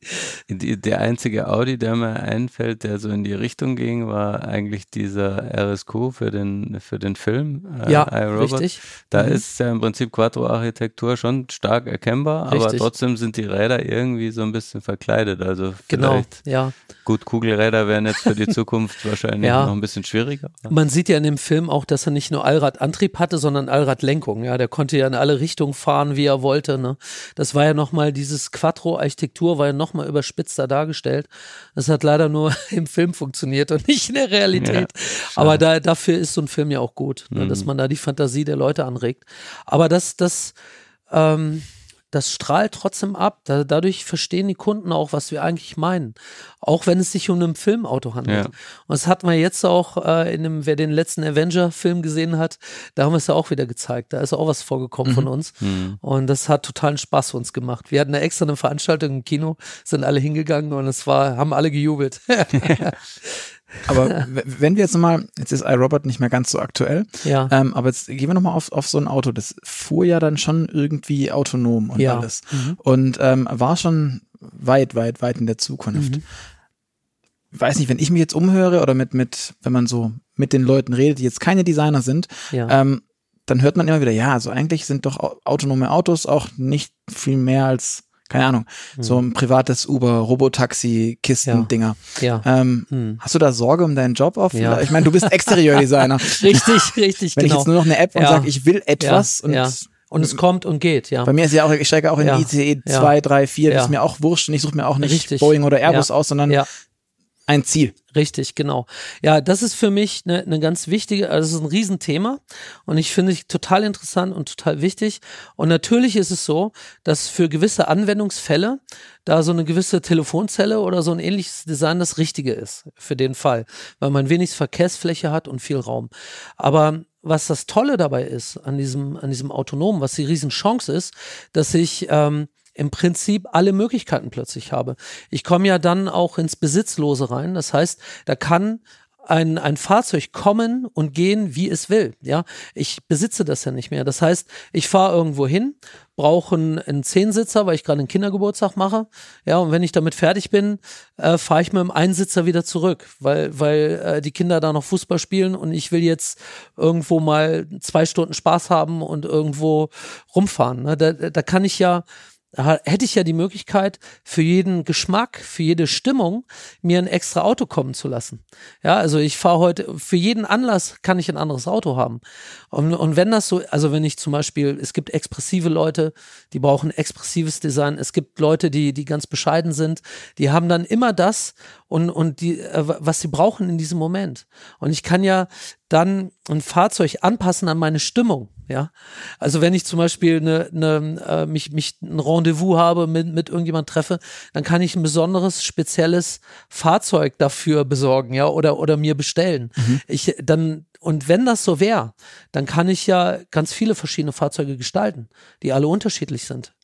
die, der einzige Audi, der mir einfällt, der so in die Richtung ging, war eigentlich dieser RSQ für den, für den Film. Äh, ja, richtig. Da mhm. ist ja im Prinzip Quattro-Architektur schon stark erkennbar, richtig. aber trotzdem sind die Räder irgendwie so ein bisschen verkleidet. Also genau, vielleicht, ja. gut, Kugelräder wären jetzt für die Zukunft wahrscheinlich ja. noch ein bisschen schwieriger. Man sieht ja in dem Film, Film auch, dass er nicht nur Allradantrieb hatte, sondern Allradlenkung. Ja, der konnte ja in alle Richtungen fahren, wie er wollte. Ne? Das war ja nochmal, dieses Quattro-Architektur war ja nochmal überspitzter dargestellt. Das hat leider nur im Film funktioniert und nicht in der Realität. Ja, Aber da, dafür ist so ein Film ja auch gut, ne? dass mhm. man da die Fantasie der Leute anregt. Aber das, das, ähm, das strahlt trotzdem ab. Da, dadurch verstehen die Kunden auch, was wir eigentlich meinen. Auch wenn es sich um ein Filmauto handelt. Ja. Und das hatten wir jetzt auch äh, in dem, wer den letzten Avenger-Film gesehen hat, da haben wir es ja auch wieder gezeigt. Da ist auch was vorgekommen mhm. von uns. Mhm. Und das hat totalen Spaß für uns gemacht. Wir hatten eine extra eine Veranstaltung im Kino, sind alle hingegangen und es war, haben alle gejubelt. Aber wenn wir jetzt nochmal, jetzt ist iRobot nicht mehr ganz so aktuell, ja. ähm, aber jetzt gehen wir nochmal auf, auf so ein Auto. Das fuhr ja dann schon irgendwie autonom und ja. alles. Mhm. Und ähm, war schon weit, weit, weit in der Zukunft. Mhm. Weiß nicht, wenn ich mich jetzt umhöre oder mit, mit, wenn man so mit den Leuten redet, die jetzt keine Designer sind, ja. ähm, dann hört man immer wieder, ja, also eigentlich sind doch autonome Autos auch nicht viel mehr als keine Ahnung, hm. so ein privates Uber, Robotaxi, Kisten-Dinger. Ja. ja. Ähm, hm. Hast du da Sorge um deinen Job auf? Ja. Ich meine, du bist Exterieurdesigner. richtig, richtig. Wenn genau. ich jetzt nur noch eine App und ja. sage, ich will etwas und ja. Und es kommt und geht, ja. Bei mir ist ja auch, ich steige auch in ja. ICE 2, 3, 4, das ist mir auch wurscht und ich suche mir auch nicht Richtig. Boeing oder Airbus aus, sondern ein Ziel. Richtig, genau. Ja, das ist für mich eine, eine ganz wichtige, also es ist ein Riesenthema und ich finde es total interessant und total wichtig. Und natürlich ist es so, dass für gewisse Anwendungsfälle da so eine gewisse Telefonzelle oder so ein ähnliches Design das Richtige ist für den Fall, weil man wenig Verkehrsfläche hat und viel Raum. Aber was das Tolle dabei ist an diesem, an diesem Autonomen, was die Riesenchance ist, dass ich ähm, im Prinzip alle Möglichkeiten plötzlich habe. Ich komme ja dann auch ins Besitzlose rein. Das heißt, da kann ein, ein Fahrzeug kommen und gehen, wie es will. Ja, ich besitze das ja nicht mehr. Das heißt, ich fahre irgendwo hin, brauche einen, einen Zehnsitzer, weil ich gerade einen Kindergeburtstag mache. Ja, und wenn ich damit fertig bin, äh, fahre ich mit dem Einsitzer wieder zurück, weil, weil äh, die Kinder da noch Fußball spielen und ich will jetzt irgendwo mal zwei Stunden Spaß haben und irgendwo rumfahren. Ne? Da, da kann ich ja hätte ich ja die Möglichkeit, für jeden Geschmack, für jede Stimmung mir ein extra Auto kommen zu lassen. Ja, also ich fahre heute, für jeden Anlass kann ich ein anderes Auto haben. Und, und wenn das so, also wenn ich zum Beispiel, es gibt expressive Leute, die brauchen expressives Design, es gibt Leute, die, die ganz bescheiden sind, die haben dann immer das und, und die, äh, was sie brauchen in diesem Moment. Und ich kann ja dann ein Fahrzeug anpassen an meine Stimmung. Ja, also wenn ich zum Beispiel eine, eine, äh, mich, mich ein Rendezvous habe, mit, mit irgendjemand treffe, dann kann ich ein besonderes, spezielles Fahrzeug dafür besorgen, ja, oder, oder mir bestellen. Mhm. Ich, dann, und wenn das so wäre, dann kann ich ja ganz viele verschiedene Fahrzeuge gestalten, die alle unterschiedlich sind.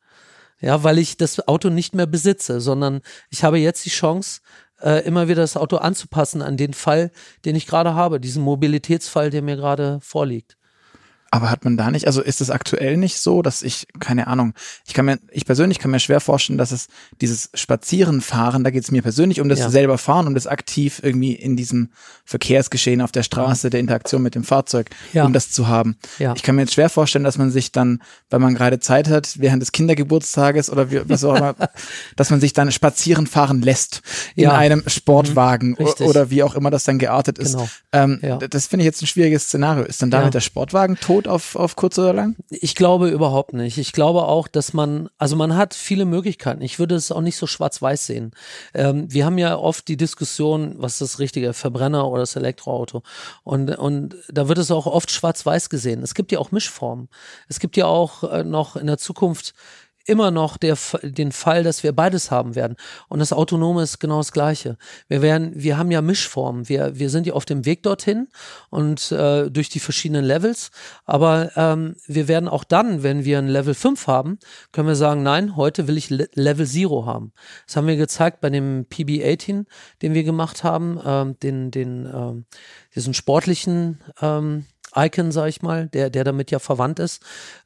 Ja, weil ich das Auto nicht mehr besitze, sondern ich habe jetzt die Chance, äh, immer wieder das Auto anzupassen an den Fall, den ich gerade habe, diesen Mobilitätsfall, der mir gerade vorliegt. Aber hat man da nicht, also ist es aktuell nicht so, dass ich, keine Ahnung, ich kann mir, ich persönlich kann mir schwer vorstellen, dass es dieses Spazierenfahren, da geht es mir persönlich um das ja. selber fahren, um das aktiv irgendwie in diesem Verkehrsgeschehen auf der Straße, der Interaktion mit dem Fahrzeug, ja. um das zu haben. Ja. Ich kann mir jetzt schwer vorstellen, dass man sich dann, weil man gerade Zeit hat, während des Kindergeburtstages oder wie, was auch immer, dass man sich dann spazieren fahren lässt in einem Sportwagen mhm. oder wie auch immer das dann geartet ist. Genau. Ähm, das finde ich jetzt ein schwieriges Szenario. Ist dann damit der Sportwagen tot? Tot auf, auf kurz oder lang? Ich glaube überhaupt nicht. Ich glaube auch, dass man, also man hat viele Möglichkeiten. Ich würde es auch nicht so schwarz-weiß sehen. Ähm, wir haben ja oft die Diskussion, was ist das richtige Verbrenner oder das Elektroauto? Und, und da wird es auch oft schwarz-weiß gesehen. Es gibt ja auch Mischformen. Es gibt ja auch äh, noch in der Zukunft immer noch der, den Fall, dass wir beides haben werden. Und das Autonome ist genau das Gleiche. Wir werden, wir haben ja Mischformen. Wir, wir sind ja auf dem Weg dorthin und äh, durch die verschiedenen Levels. Aber ähm, wir werden auch dann, wenn wir ein Level 5 haben, können wir sagen, nein, heute will ich Le Level 0 haben. Das haben wir gezeigt bei dem PB18, den wir gemacht haben, ähm, den, den, ähm, diesen sportlichen ähm, Icon, sag ich mal, der, der damit ja verwandt ist.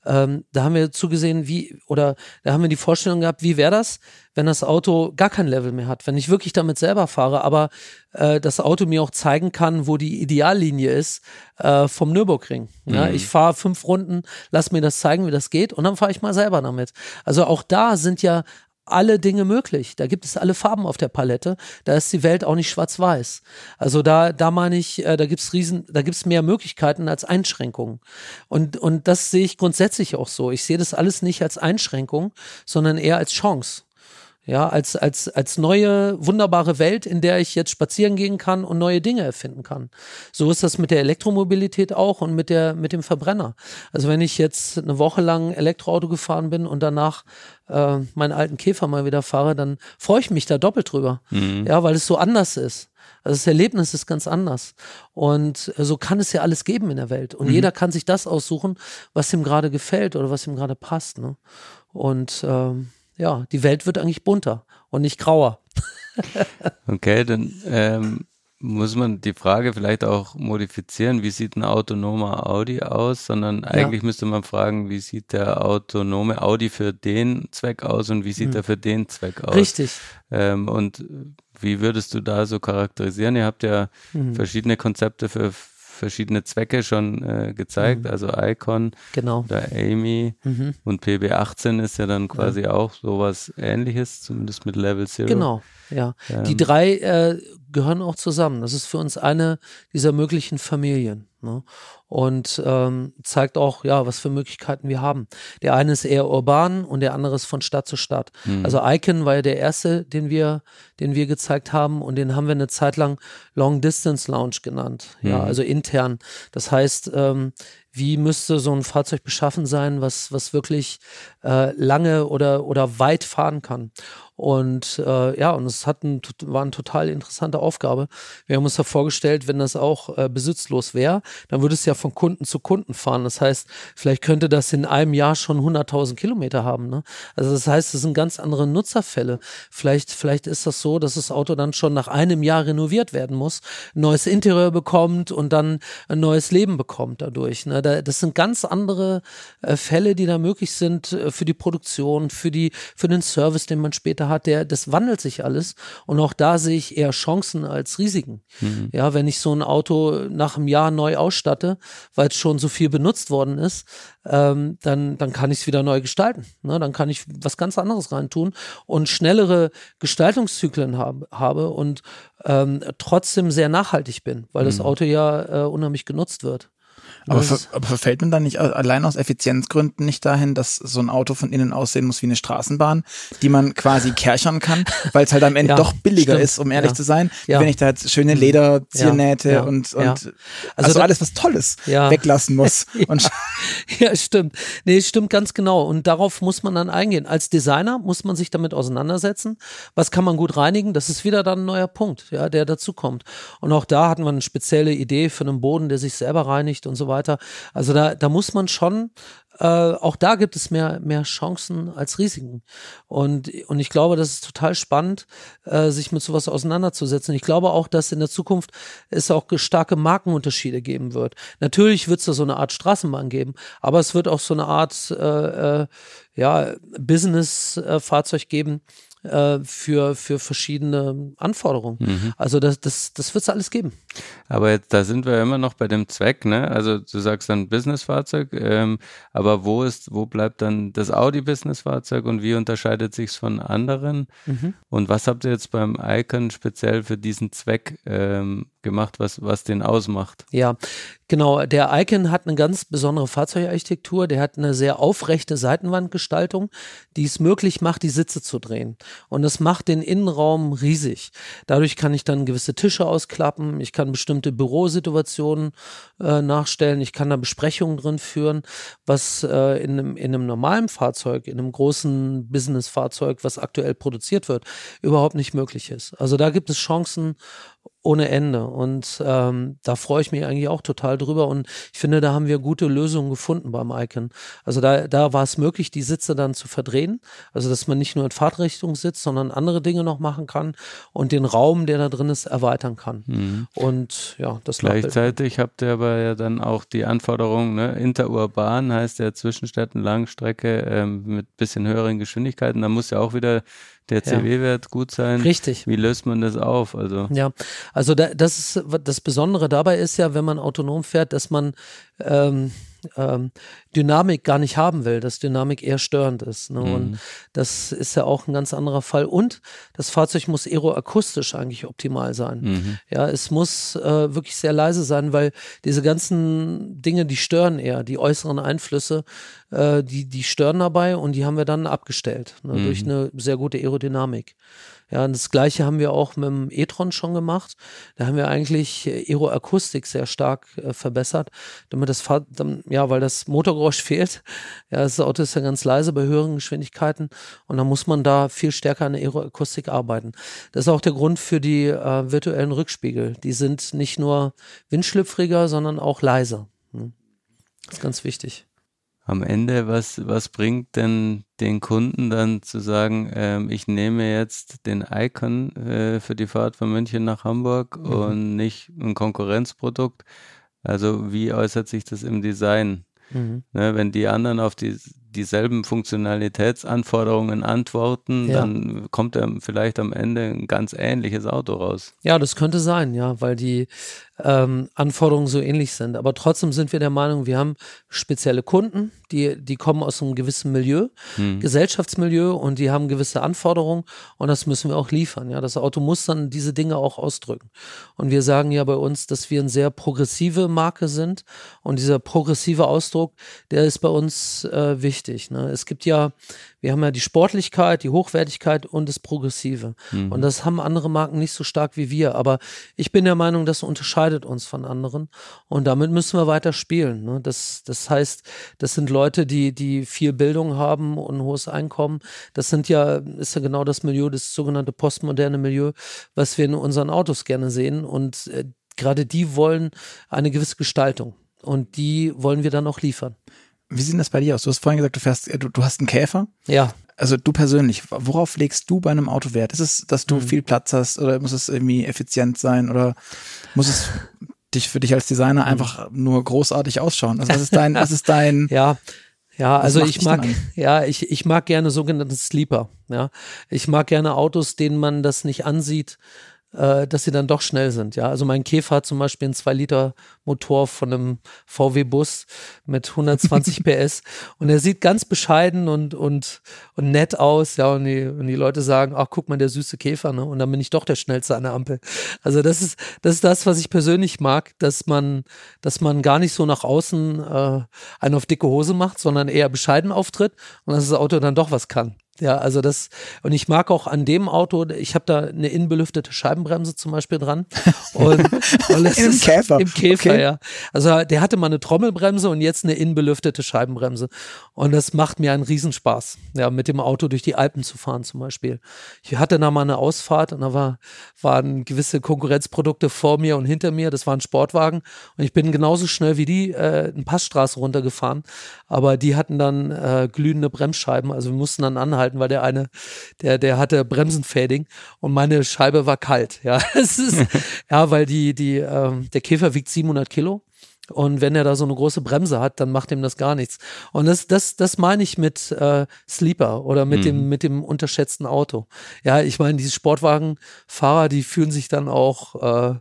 Ähm, da haben wir zugesehen, wie, oder da haben wir die Vorstellung gehabt, wie wäre das, wenn das Auto gar kein Level mehr hat, wenn ich wirklich damit selber fahre, aber äh, das Auto mir auch zeigen kann, wo die Ideallinie ist äh, vom Nürburgring. Mhm. Ja, ich fahre fünf Runden, lass mir das zeigen, wie das geht und dann fahre ich mal selber damit. Also auch da sind ja alle Dinge möglich. Da gibt es alle Farben auf der Palette. Da ist die Welt auch nicht schwarz-weiß. Also da, da meine ich, äh, da gibt's riesen, da gibt's mehr Möglichkeiten als Einschränkungen. Und, und das sehe ich grundsätzlich auch so. Ich sehe das alles nicht als Einschränkung, sondern eher als Chance. Ja, als, als, als neue, wunderbare Welt, in der ich jetzt spazieren gehen kann und neue Dinge erfinden kann. So ist das mit der Elektromobilität auch und mit der, mit dem Verbrenner. Also wenn ich jetzt eine Woche lang Elektroauto gefahren bin und danach äh, meinen alten Käfer mal wieder fahre, dann freue ich mich da doppelt drüber. Mhm. Ja, weil es so anders ist. Also das Erlebnis ist ganz anders. Und so kann es ja alles geben in der Welt. Und mhm. jeder kann sich das aussuchen, was ihm gerade gefällt oder was ihm gerade passt. Ne? Und ähm, ja, die Welt wird eigentlich bunter und nicht grauer. okay, dann ähm, muss man die Frage vielleicht auch modifizieren, wie sieht ein autonomer Audi aus, sondern eigentlich ja. müsste man fragen, wie sieht der autonome Audi für den Zweck aus und wie sieht hm. er für den Zweck aus? Richtig. Ähm, und wie würdest du da so charakterisieren? Ihr habt ja hm. verschiedene Konzepte für verschiedene Zwecke schon äh, gezeigt, mhm. also Icon genau. oder Amy mhm. und PB18 ist ja dann quasi ja. auch sowas ähnliches, zumindest mit Level Zero. Genau, ja. Ähm. Die drei äh, gehören auch zusammen. Das ist für uns eine dieser möglichen Familien. Ne? Und ähm, zeigt auch, ja, was für Möglichkeiten wir haben. Der eine ist eher urban und der andere ist von Stadt zu Stadt. Mhm. Also Icon war ja der erste, den wir, den wir gezeigt haben und den haben wir eine Zeit lang Long Distance Lounge genannt. Mhm. Ja, also intern. Das heißt, ähm, wie müsste so ein Fahrzeug beschaffen sein, was, was wirklich äh, lange oder, oder weit fahren kann. Und äh, ja, und es hat ein, war eine total interessante Aufgabe. Wir haben uns da vorgestellt, wenn das auch äh, besitzlos wäre, dann würde es ja von Kunden zu Kunden fahren. Das heißt, vielleicht könnte das in einem Jahr schon 100.000 Kilometer haben. Ne? Also das heißt, es sind ganz andere Nutzerfälle. Vielleicht, vielleicht ist das so, dass das Auto dann schon nach einem Jahr renoviert werden muss, ein neues Interieur bekommt und dann ein neues Leben bekommt dadurch. Ne? Das sind ganz andere äh, Fälle, die da möglich sind äh, für die Produktion, für die, für den Service, den man später hat, der, das wandelt sich alles. Und auch da sehe ich eher Chancen als Risiken. Mhm. Ja, wenn ich so ein Auto nach einem Jahr neu ausstatte, weil es schon so viel benutzt worden ist, ähm, dann, dann kann ich es wieder neu gestalten. Ne? Dann kann ich was ganz anderes reintun und schnellere Gestaltungszyklen hab, habe und ähm, trotzdem sehr nachhaltig bin, weil mhm. das Auto ja äh, unheimlich genutzt wird. Aber, ver aber verfällt man dann nicht allein aus Effizienzgründen nicht dahin, dass so ein Auto von innen aussehen muss wie eine Straßenbahn, die man quasi kerchern kann, weil es halt am Ende ja, doch billiger stimmt. ist, um ehrlich ja. zu sein, ja. wenn ich da jetzt schöne mhm. Lederziernähte und, und also, also alles was Tolles weglassen muss. Ja, stimmt. Nee, stimmt ganz genau. Und darauf muss man dann eingehen. Als Designer muss man sich damit auseinandersetzen. Was kann man gut reinigen? Das ist wieder dann ein neuer Punkt, ja, der dazu kommt. Und auch da hatten wir eine spezielle Idee für einen Boden, der sich selber reinigt und so weiter. Also da, da muss man schon äh, auch da gibt es mehr, mehr Chancen als Risiken. Und, und ich glaube, das ist total spannend, äh, sich mit sowas auseinanderzusetzen. Ich glaube auch, dass in der Zukunft es auch starke Markenunterschiede geben wird. Natürlich wird es da so eine Art Straßenbahn geben, aber es wird auch so eine Art äh, äh, ja, Business-Fahrzeug geben, äh, für, für verschiedene Anforderungen. Mhm. Also das, das, das wird es alles geben. Aber jetzt, da sind wir immer noch bei dem Zweck, ne? Also du sagst dann Businessfahrzeug, ähm, aber wo ist, wo bleibt dann das Audi-Businessfahrzeug und wie unterscheidet sich von anderen? Mhm. Und was habt ihr jetzt beim Icon speziell für diesen Zweck ähm, gemacht, was, was den ausmacht. Ja, genau. Der Icon hat eine ganz besondere Fahrzeugarchitektur. Der hat eine sehr aufrechte Seitenwandgestaltung, die es möglich macht, die Sitze zu drehen. Und das macht den Innenraum riesig. Dadurch kann ich dann gewisse Tische ausklappen. Ich kann bestimmte Bürosituationen äh, nachstellen. Ich kann da Besprechungen drin führen, was äh, in, einem, in einem normalen Fahrzeug, in einem großen Business-Fahrzeug, was aktuell produziert wird, überhaupt nicht möglich ist. Also da gibt es Chancen, ohne Ende. Und ähm, da freue ich mich eigentlich auch total drüber. Und ich finde, da haben wir gute Lösungen gefunden beim Icon. Also da, da war es möglich, die Sitze dann zu verdrehen. Also dass man nicht nur in Fahrtrichtung sitzt, sondern andere Dinge noch machen kann und den Raum, der da drin ist, erweitern kann. Mhm. Und ja, das Gleichzeitig habt ihr aber ja dann auch die Anforderungen, ne? interurban heißt ja Zwischenstädten, Langstrecke ähm, mit bisschen höheren Geschwindigkeiten. Da muss ja auch wieder der CW-Wert ja. gut sein. Richtig. Wie löst man das auf? Also ja, also da, das ist das Besondere dabei ist ja, wenn man autonom fährt, dass man ähm, ähm, Dynamik gar nicht haben will, dass Dynamik eher störend ist. Ne? Mhm. Und das ist ja auch ein ganz anderer Fall. Und das Fahrzeug muss aeroakustisch eigentlich optimal sein. Mhm. Ja, es muss äh, wirklich sehr leise sein, weil diese ganzen Dinge, die stören eher, die äußeren Einflüsse, äh, die, die stören dabei und die haben wir dann abgestellt ne? mhm. durch eine sehr gute Aerodynamik. Ja, und das gleiche haben wir auch mit dem e-tron schon gemacht. Da haben wir eigentlich Aeroakustik sehr stark äh, verbessert, damit das Fahr dann, ja, weil das Motorgeräusch fehlt. Ja, das Auto ist ja ganz leise bei höheren Geschwindigkeiten und dann muss man da viel stärker an der Aeroakustik arbeiten. Das ist auch der Grund für die äh, virtuellen Rückspiegel. Die sind nicht nur windschlüpfriger, sondern auch leiser. Hm. Das ist ganz wichtig am Ende, was, was bringt denn den Kunden dann zu sagen, ähm, ich nehme jetzt den Icon äh, für die Fahrt von München nach Hamburg mhm. und nicht ein Konkurrenzprodukt? Also wie äußert sich das im Design? Mhm. Ne, wenn die anderen auf die, dieselben Funktionalitätsanforderungen antworten, ja. dann kommt er vielleicht am Ende ein ganz ähnliches Auto raus. Ja, das könnte sein, ja, weil die ähm, Anforderungen so ähnlich sind. Aber trotzdem sind wir der Meinung, wir haben spezielle Kunden, die, die kommen aus einem gewissen Milieu, hm. Gesellschaftsmilieu und die haben gewisse Anforderungen und das müssen wir auch liefern. Ja, das Auto muss dann diese Dinge auch ausdrücken. Und wir sagen ja bei uns, dass wir eine sehr progressive Marke sind und dieser progressive Ausdruck, der ist bei uns äh, wichtig. Ne? Es gibt ja wir haben ja die Sportlichkeit, die Hochwertigkeit und das Progressive. Mhm. Und das haben andere Marken nicht so stark wie wir. Aber ich bin der Meinung, das unterscheidet uns von anderen. Und damit müssen wir weiter spielen. Ne? Das, das heißt, das sind Leute, die, die viel Bildung haben und ein hohes Einkommen. Das sind ja, ist ja genau das Milieu, das sogenannte postmoderne Milieu, was wir in unseren Autos gerne sehen. Und äh, gerade die wollen eine gewisse Gestaltung. Und die wollen wir dann auch liefern. Wie sieht das bei dir aus? Du hast vorhin gesagt, du fährst, äh, du, du hast einen Käfer. Ja. Also du persönlich, worauf legst du bei einem Auto Wert? Ist es, dass du mhm. viel Platz hast oder muss es irgendwie effizient sein oder muss es dich für dich als Designer mhm. einfach nur großartig ausschauen? Also was ist dein, was ist dein Ja. Ja, also ich mag, ja, ich, ich mag gerne sogenannte Sleeper. Ja, ich mag gerne Autos, denen man das nicht ansieht, äh, dass sie dann doch schnell sind. Ja, also mein Käfer hat zum Beispiel einen 2 Liter Motor von einem VW-Bus mit 120 PS und er sieht ganz bescheiden und und und nett aus. Ja, und die, und die Leute sagen, ach guck mal, der süße Käfer, ne? Und dann bin ich doch der schnellste an der Ampel. Also das ist das ist das, was ich persönlich mag, dass man dass man gar nicht so nach außen äh, einen auf dicke Hose macht, sondern eher bescheiden auftritt und dass das Auto dann doch was kann. Ja, also das, und ich mag auch an dem Auto, ich habe da eine innenbelüftete Scheibenbremse zum Beispiel dran. Und, und Im Käfer. Im Käfer, okay. ja. Also der hatte mal eine Trommelbremse und jetzt eine innenbelüftete Scheibenbremse. Und das macht mir einen Riesenspaß, ja, mit dem Auto durch die Alpen zu fahren zum Beispiel. Ich hatte da mal eine Ausfahrt und da war, waren gewisse Konkurrenzprodukte vor mir und hinter mir. Das waren Sportwagen. Und ich bin genauso schnell wie die äh, eine Passstraße runtergefahren. Aber die hatten dann äh, glühende Bremsscheiben. Also wir mussten dann anhalten gehalten, weil der eine, der, der hatte Bremsenfading und meine Scheibe war kalt. Ja, es ist, ja, weil die, die, ähm, der Käfer wiegt 700 Kilo. Und wenn er da so eine große Bremse hat, dann macht ihm das gar nichts. Und das, das, das meine ich mit äh, Sleeper oder mit mhm. dem, mit dem unterschätzten Auto. Ja, ich meine, diese Sportwagenfahrer, die fühlen sich dann auch äh,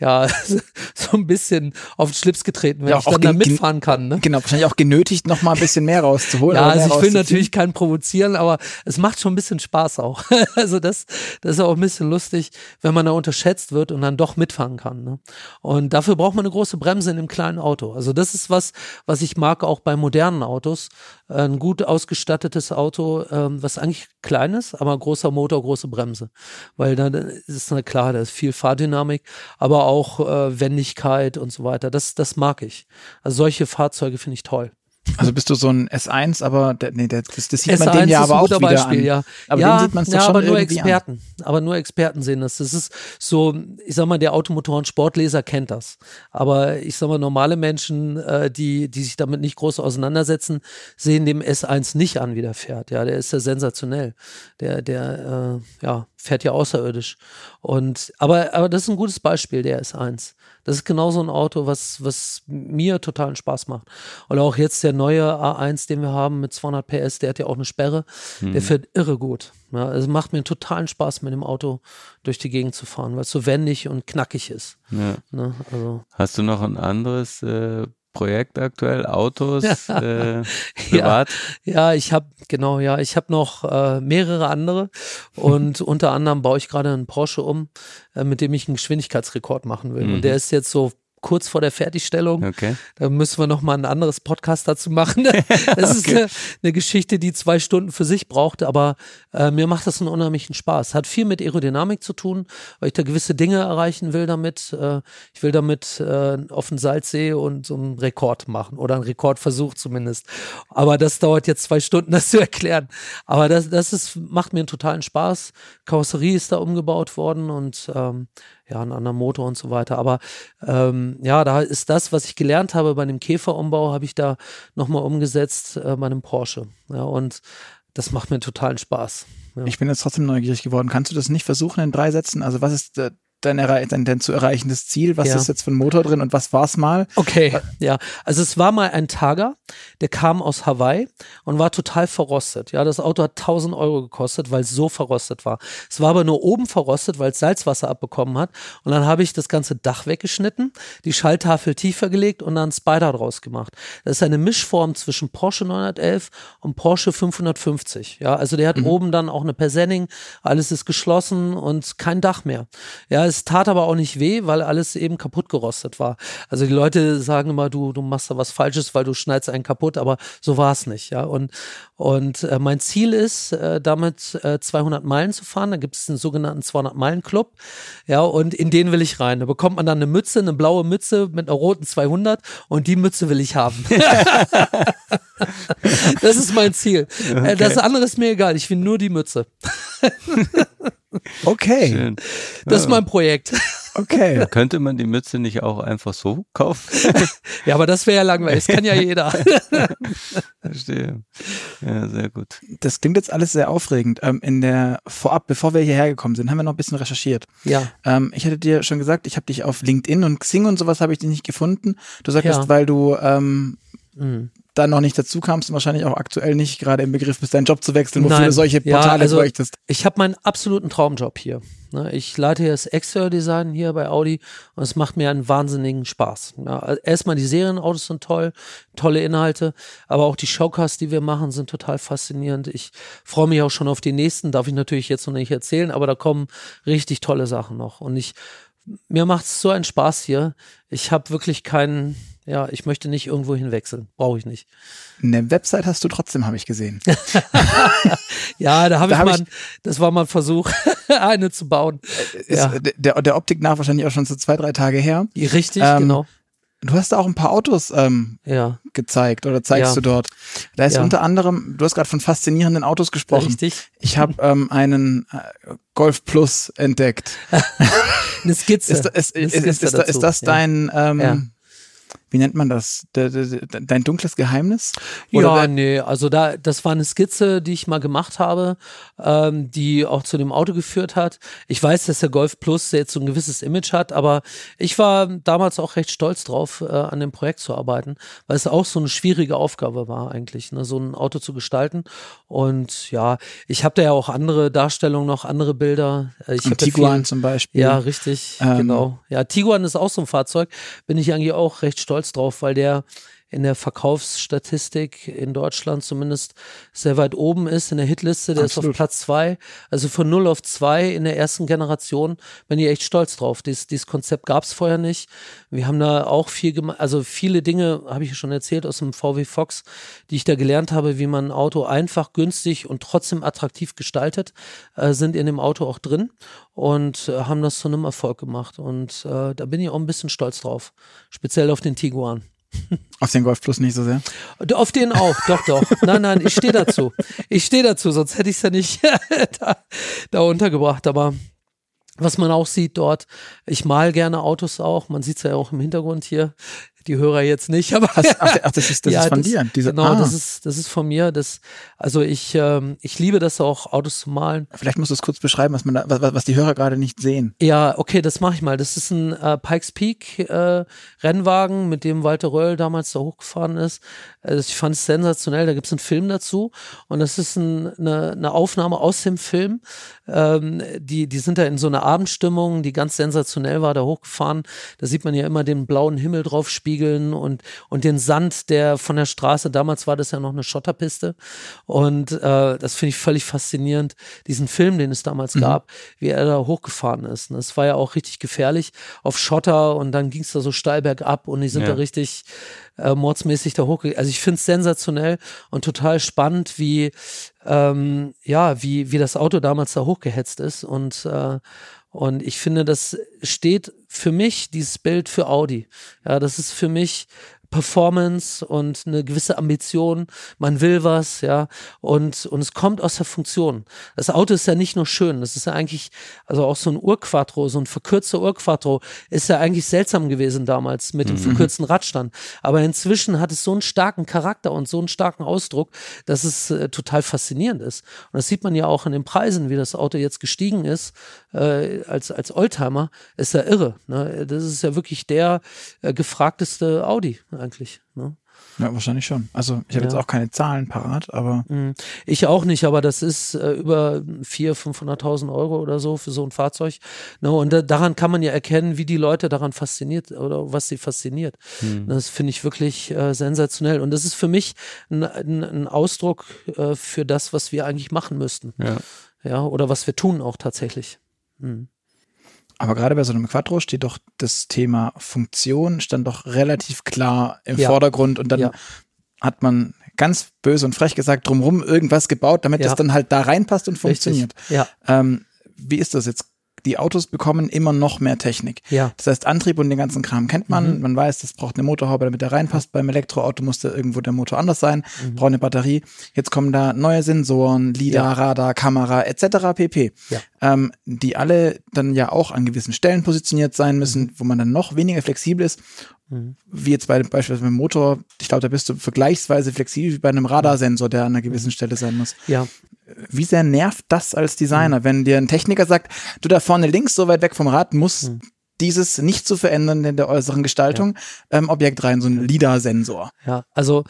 ja, so ein bisschen auf den Schlips getreten, wenn ja, ich dann da mitfahren kann. Ne? Genau, wahrscheinlich auch genötigt, noch mal ein bisschen mehr rauszuholen. ja, also ich will natürlich keinen provozieren, aber es macht schon ein bisschen Spaß auch. also das, das ist auch ein bisschen lustig, wenn man da unterschätzt wird und dann doch mitfahren kann. Ne? Und dafür braucht man eine große Bremse in einem kleinen Auto. Also das ist was, was ich mag auch bei modernen Autos. Ein gut ausgestattetes Auto, ähm, was eigentlich klein ist, aber großer Motor, große Bremse. Weil dann ist na klar, da ist viel Fahrdynamik, aber auch äh, Wendigkeit und so weiter. Das, das mag ich. Also solche Fahrzeuge finde ich toll. Also bist du so ein S1, aber der, nee, das, das sieht S1 man den ja aber auch wieder Beispiel, an. Ja. Aber ja, den sieht man es ja, schon aber nur Experten. An. Aber nur Experten sehen das. Das ist so, ich sag mal, der Automotoren Sportleser kennt das. Aber ich sag mal, normale Menschen, äh, die, die sich damit nicht groß auseinandersetzen, sehen dem S1 nicht an, wie der fährt. Ja, der ist ja sensationell. Der, der, äh, ja, fährt ja außerirdisch. Und, aber, aber das ist ein gutes Beispiel, der S1. Das ist genau so ein Auto, was, was mir totalen Spaß macht. Oder auch jetzt der neue A1, den wir haben mit 200 PS, der hat ja auch eine Sperre. Mhm. Der fährt irre gut. Ja, es macht mir totalen Spaß, mit dem Auto durch die Gegend zu fahren, weil es so wendig und knackig ist. Ja. Ne, also. Hast du noch ein anderes äh, Projekt aktuell? Autos, äh, privat? Ja, ja ich habe genau, ja, ich habe noch äh, mehrere andere und unter anderem baue ich gerade einen Porsche um, äh, mit dem ich einen Geschwindigkeitsrekord machen will. Mhm. Und der ist jetzt so kurz vor der Fertigstellung. Okay. Da müssen wir noch mal ein anderes Podcast dazu machen. Das ist okay. eine, eine, Geschichte, die zwei Stunden für sich braucht, aber äh, mir macht das einen unheimlichen Spaß. Hat viel mit Aerodynamik zu tun, weil ich da gewisse Dinge erreichen will damit. Äh, ich will damit äh, auf den Salzsee und so einen Rekord machen oder einen Rekordversuch zumindest. Aber das dauert jetzt zwei Stunden, das zu erklären. Aber das, das ist, macht mir einen totalen Spaß. Karosserie ist da umgebaut worden und ähm, ja, ein anderer Motor und so weiter. Aber ähm, ja, da ist das, was ich gelernt habe bei dem Käferumbau, habe ich da nochmal umgesetzt äh, bei einem Porsche. Ja, und das macht mir totalen Spaß. Ja. Ich bin jetzt trotzdem neugierig geworden. Kannst du das nicht versuchen in drei Sätzen? Also was ist äh, dein, dein, dein zu erreichendes Ziel? Was ja. ist jetzt für ein Motor drin und was war es mal? Okay, ja. Also es war mal ein Tager, der kam aus Hawaii und war total verrostet. Ja, das Auto hat 1000 Euro gekostet, weil es so verrostet war. Es war aber nur oben verrostet, weil es Salzwasser abbekommen hat. Und dann habe ich das ganze Dach weggeschnitten, die Schalltafel tiefer gelegt und dann Spider draus gemacht. Das ist eine Mischform zwischen Porsche 911 und Porsche 550. Ja, also der hat mhm. oben dann auch eine Persenning, alles ist geschlossen und kein Dach mehr. Ja, es tat aber auch nicht weh, weil alles eben kaputt gerostet war. Also die Leute sagen immer, du, du machst da was Falsches, weil du schneidest einen kaputt, aber so war es nicht. Ja, und, und äh, mein Ziel ist, äh, damit äh, 200 Meilen zu fahren. Da gibt es den sogenannten 200-Meilen-Club. Ja, und in den will ich rein. Da bekommt man dann eine Mütze, eine blaue Mütze mit einer roten 200 und die Mütze will ich haben. das ist mein Ziel. Äh, okay. Das andere ist mir egal. Ich will nur die Mütze. Okay. Schön. Das ist mein Projekt. Okay. Könnte man die Mütze nicht auch einfach so kaufen? ja, aber das wäre ja langweilig. Das kann ja jeder. Verstehe. Ja, sehr gut. Das klingt jetzt alles sehr aufregend. Ähm, in der vorab, bevor wir hierher gekommen sind, haben wir noch ein bisschen recherchiert. Ja. Ähm, ich hatte dir schon gesagt, ich habe dich auf LinkedIn und Xing und sowas habe ich dich nicht gefunden. Du sagst, ja. weil du ähm, mhm da noch nicht dazu kamst und wahrscheinlich auch aktuell nicht gerade im Begriff bist, deinen Job zu wechseln, wofür Nein. du solche Portale ja, also bräuchtest. Ich habe meinen absoluten Traumjob hier. Ne? Ich leite hier das Exterior Design hier bei Audi und es macht mir einen wahnsinnigen Spaß. Erstmal die Serienautos sind toll, tolle Inhalte, aber auch die Showcasts, die wir machen, sind total faszinierend. Ich freue mich auch schon auf die nächsten, darf ich natürlich jetzt noch nicht erzählen, aber da kommen richtig tolle Sachen noch und ich mir macht es so einen Spaß hier. Ich habe wirklich keinen ja, ich möchte nicht irgendwo hinwechseln. Brauche ich nicht. Eine Website hast du trotzdem, habe ich gesehen. ja, da habe ich hab mal, ich, das war mal ein Versuch, eine zu bauen. Ist ja. der, der Optik nach wahrscheinlich auch schon so zwei, drei Tage her. Richtig, ähm, genau. Du hast da auch ein paar Autos ähm, ja. gezeigt oder zeigst ja. du dort. Da ist ja. unter anderem, du hast gerade von faszinierenden Autos gesprochen. Richtig. Ich habe ähm, einen äh, Golf Plus entdeckt. Eine Skizze. ist, ist, ist, ist, ist das dein ähm, wie nennt man das? Dein dunkles Geheimnis? Oder ja, nee, also da, das war eine Skizze, die ich mal gemacht habe, ähm, die auch zu dem Auto geführt hat. Ich weiß, dass der Golf Plus jetzt so ein gewisses Image hat, aber ich war damals auch recht stolz drauf, äh, an dem Projekt zu arbeiten, weil es auch so eine schwierige Aufgabe war eigentlich, ne, so ein Auto zu gestalten. Und ja, ich habe da ja auch andere Darstellungen noch, andere Bilder. Äh, ich Tiguan viel, zum Beispiel. Ja, richtig, ähm. genau. Ja, Tiguan ist auch so ein Fahrzeug, bin ich eigentlich auch recht stolz drauf, weil der in der Verkaufsstatistik in Deutschland zumindest sehr weit oben ist, in der Hitliste, der Absolut. ist auf Platz zwei. Also von 0 auf 2 in der ersten Generation bin ich echt stolz drauf. Dies, dieses Konzept gab es vorher nicht. Wir haben da auch viel gemacht, also viele Dinge, habe ich schon erzählt, aus dem VW Fox, die ich da gelernt habe, wie man ein Auto einfach, günstig und trotzdem attraktiv gestaltet, äh, sind in dem Auto auch drin und äh, haben das zu einem Erfolg gemacht. Und äh, da bin ich auch ein bisschen stolz drauf. Speziell auf den Tiguan. Auf den Golf Plus nicht so sehr? Auf den auch, doch, doch. Nein, nein, ich stehe dazu. Ich stehe dazu, sonst hätte ich es ja nicht da, da untergebracht. Aber was man auch sieht dort, ich mal gerne Autos auch, man sieht es ja auch im Hintergrund hier, die Hörer jetzt nicht, aber ach, ach, das ist das ja, ist von das, dir. Diese, genau, ah. das ist das ist von mir. Das also ich ähm, ich liebe das auch Autos zu malen. Vielleicht musst du es kurz beschreiben, was man da, was, was die Hörer gerade nicht sehen. Ja, okay, das mache ich mal. Das ist ein äh, Pikes Peak äh, Rennwagen, mit dem Walter Röll damals da hochgefahren ist. Also ich fand es sensationell. Da gibt es einen Film dazu und das ist ein, eine, eine Aufnahme aus dem Film. Ähm, die die sind da in so einer Abendstimmung, die ganz sensationell war, da hochgefahren. Da sieht man ja immer den blauen Himmel drauf spielen spiegeln und, und den Sand, der von der Straße, damals war das ja noch eine Schotterpiste. Und äh, das finde ich völlig faszinierend, diesen Film, den es damals mhm. gab, wie er da hochgefahren ist. Das war ja auch richtig gefährlich auf Schotter und dann ging es da so steil bergab und die sind ja. da richtig äh, mordsmäßig da hochgegangen. Also ich finde es sensationell und total spannend, wie ähm, ja, wie, wie das Auto damals da hochgehetzt ist und äh, und ich finde, das steht für mich, dieses Bild für Audi. Ja, das ist für mich Performance und eine gewisse Ambition. Man will was, ja. Und, und es kommt aus der Funktion. Das Auto ist ja nicht nur schön. Das ist ja eigentlich, also auch so ein Urquattro, so ein verkürzter Urquattro ist ja eigentlich seltsam gewesen damals mit dem mhm. verkürzten Radstand. Aber inzwischen hat es so einen starken Charakter und so einen starken Ausdruck, dass es äh, total faszinierend ist. Und das sieht man ja auch in den Preisen, wie das Auto jetzt gestiegen ist, äh, als, als Oldtimer, ist ja irre. Ne? Das ist ja wirklich der äh, gefragteste Audi eigentlich. Ne? Ja, wahrscheinlich schon. Also ich habe ja. jetzt auch keine Zahlen parat, aber. Mhm. Ich auch nicht, aber das ist äh, über 400.000, 500.000 Euro oder so für so ein Fahrzeug. Ne? Und da, daran kann man ja erkennen, wie die Leute daran fasziniert oder was sie fasziniert. Mhm. Das finde ich wirklich äh, sensationell. Und das ist für mich ein, ein, ein Ausdruck äh, für das, was wir eigentlich machen müssten. Ja. ja. Oder was wir tun auch tatsächlich. Mhm. Aber gerade bei so einem Quattro steht doch das Thema Funktion, stand doch relativ klar im ja. Vordergrund und dann ja. hat man ganz böse und frech gesagt drumherum irgendwas gebaut, damit ja. das dann halt da reinpasst und funktioniert. Ja. Ähm, wie ist das jetzt? Die Autos bekommen immer noch mehr Technik. Ja. Das heißt, Antrieb und den ganzen Kram kennt man. Mhm. Man weiß, das braucht eine Motorhaube, damit der reinpasst. Beim Elektroauto muss da irgendwo der Motor anders sein, mhm. braucht eine Batterie. Jetzt kommen da neue Sensoren, LIDAR, ja. Radar, Kamera etc. pp. Ja. Ähm, die alle dann ja auch an gewissen Stellen positioniert sein müssen, mhm. wo man dann noch weniger flexibel ist Mhm. Wie jetzt bei beispielsweise beim Motor, ich glaube, da bist du vergleichsweise flexibel wie bei einem Radarsensor, der an einer gewissen. Stelle sein muss. Ja. Wie sehr nervt das als Designer, mhm. wenn dir ein Techniker sagt, du da vorne links, so weit weg vom Rad, muss mhm. dieses nicht zu verändern in der äußeren Gestaltung ja. ähm, Objekt rein, so ein LIDAR-Sensor. Ja, also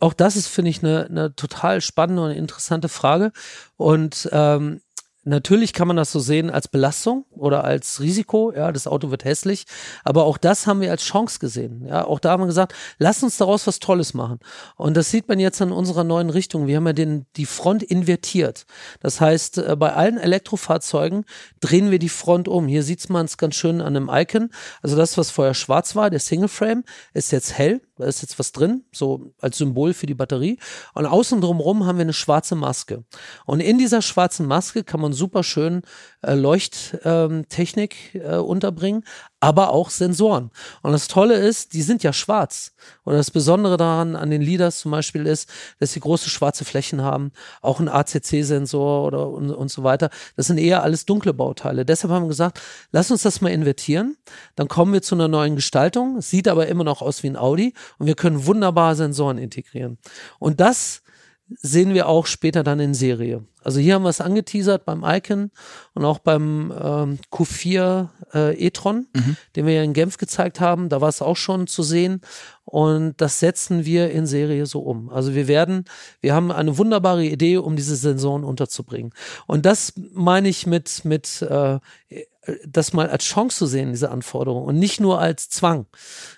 auch das ist, finde ich, eine, eine total spannende und interessante Frage. Und ähm, Natürlich kann man das so sehen als Belastung oder als Risiko, ja, das Auto wird hässlich, aber auch das haben wir als Chance gesehen, ja, auch da haben wir gesagt, lass uns daraus was Tolles machen. Und das sieht man jetzt an unserer neuen Richtung, wir haben ja den, die Front invertiert, das heißt, äh, bei allen Elektrofahrzeugen drehen wir die Front um, hier sieht man es ganz schön an einem Icon, also das, was vorher schwarz war, der Single Frame, ist jetzt hell, da ist jetzt was drin, so als Symbol für die Batterie. Und außen drumherum haben wir eine schwarze Maske. Und in dieser schwarzen Maske kann man super schön äh, Leuchttechnik äh, unterbringen, aber auch Sensoren. Und das Tolle ist, die sind ja schwarz. Oder das Besondere daran an den LIDARs zum Beispiel ist, dass sie große schwarze Flächen haben, auch ein ACC-Sensor oder und, und so weiter. Das sind eher alles dunkle Bauteile. Deshalb haben wir gesagt, lass uns das mal invertieren. Dann kommen wir zu einer neuen Gestaltung. Es sieht aber immer noch aus wie ein Audi und wir können wunderbar Sensoren integrieren. Und das sehen wir auch später dann in Serie. Also hier haben wir es angeteasert beim Icon und auch beim ähm, Q4 äh, e-tron, mhm. den wir ja in Genf gezeigt haben. Da war es auch schon zu sehen und das setzen wir in Serie so um. Also wir werden, wir haben eine wunderbare Idee, um diese Sensoren unterzubringen. Und das meine ich mit, mit äh, das mal als Chance zu sehen, diese Anforderung und nicht nur als Zwang.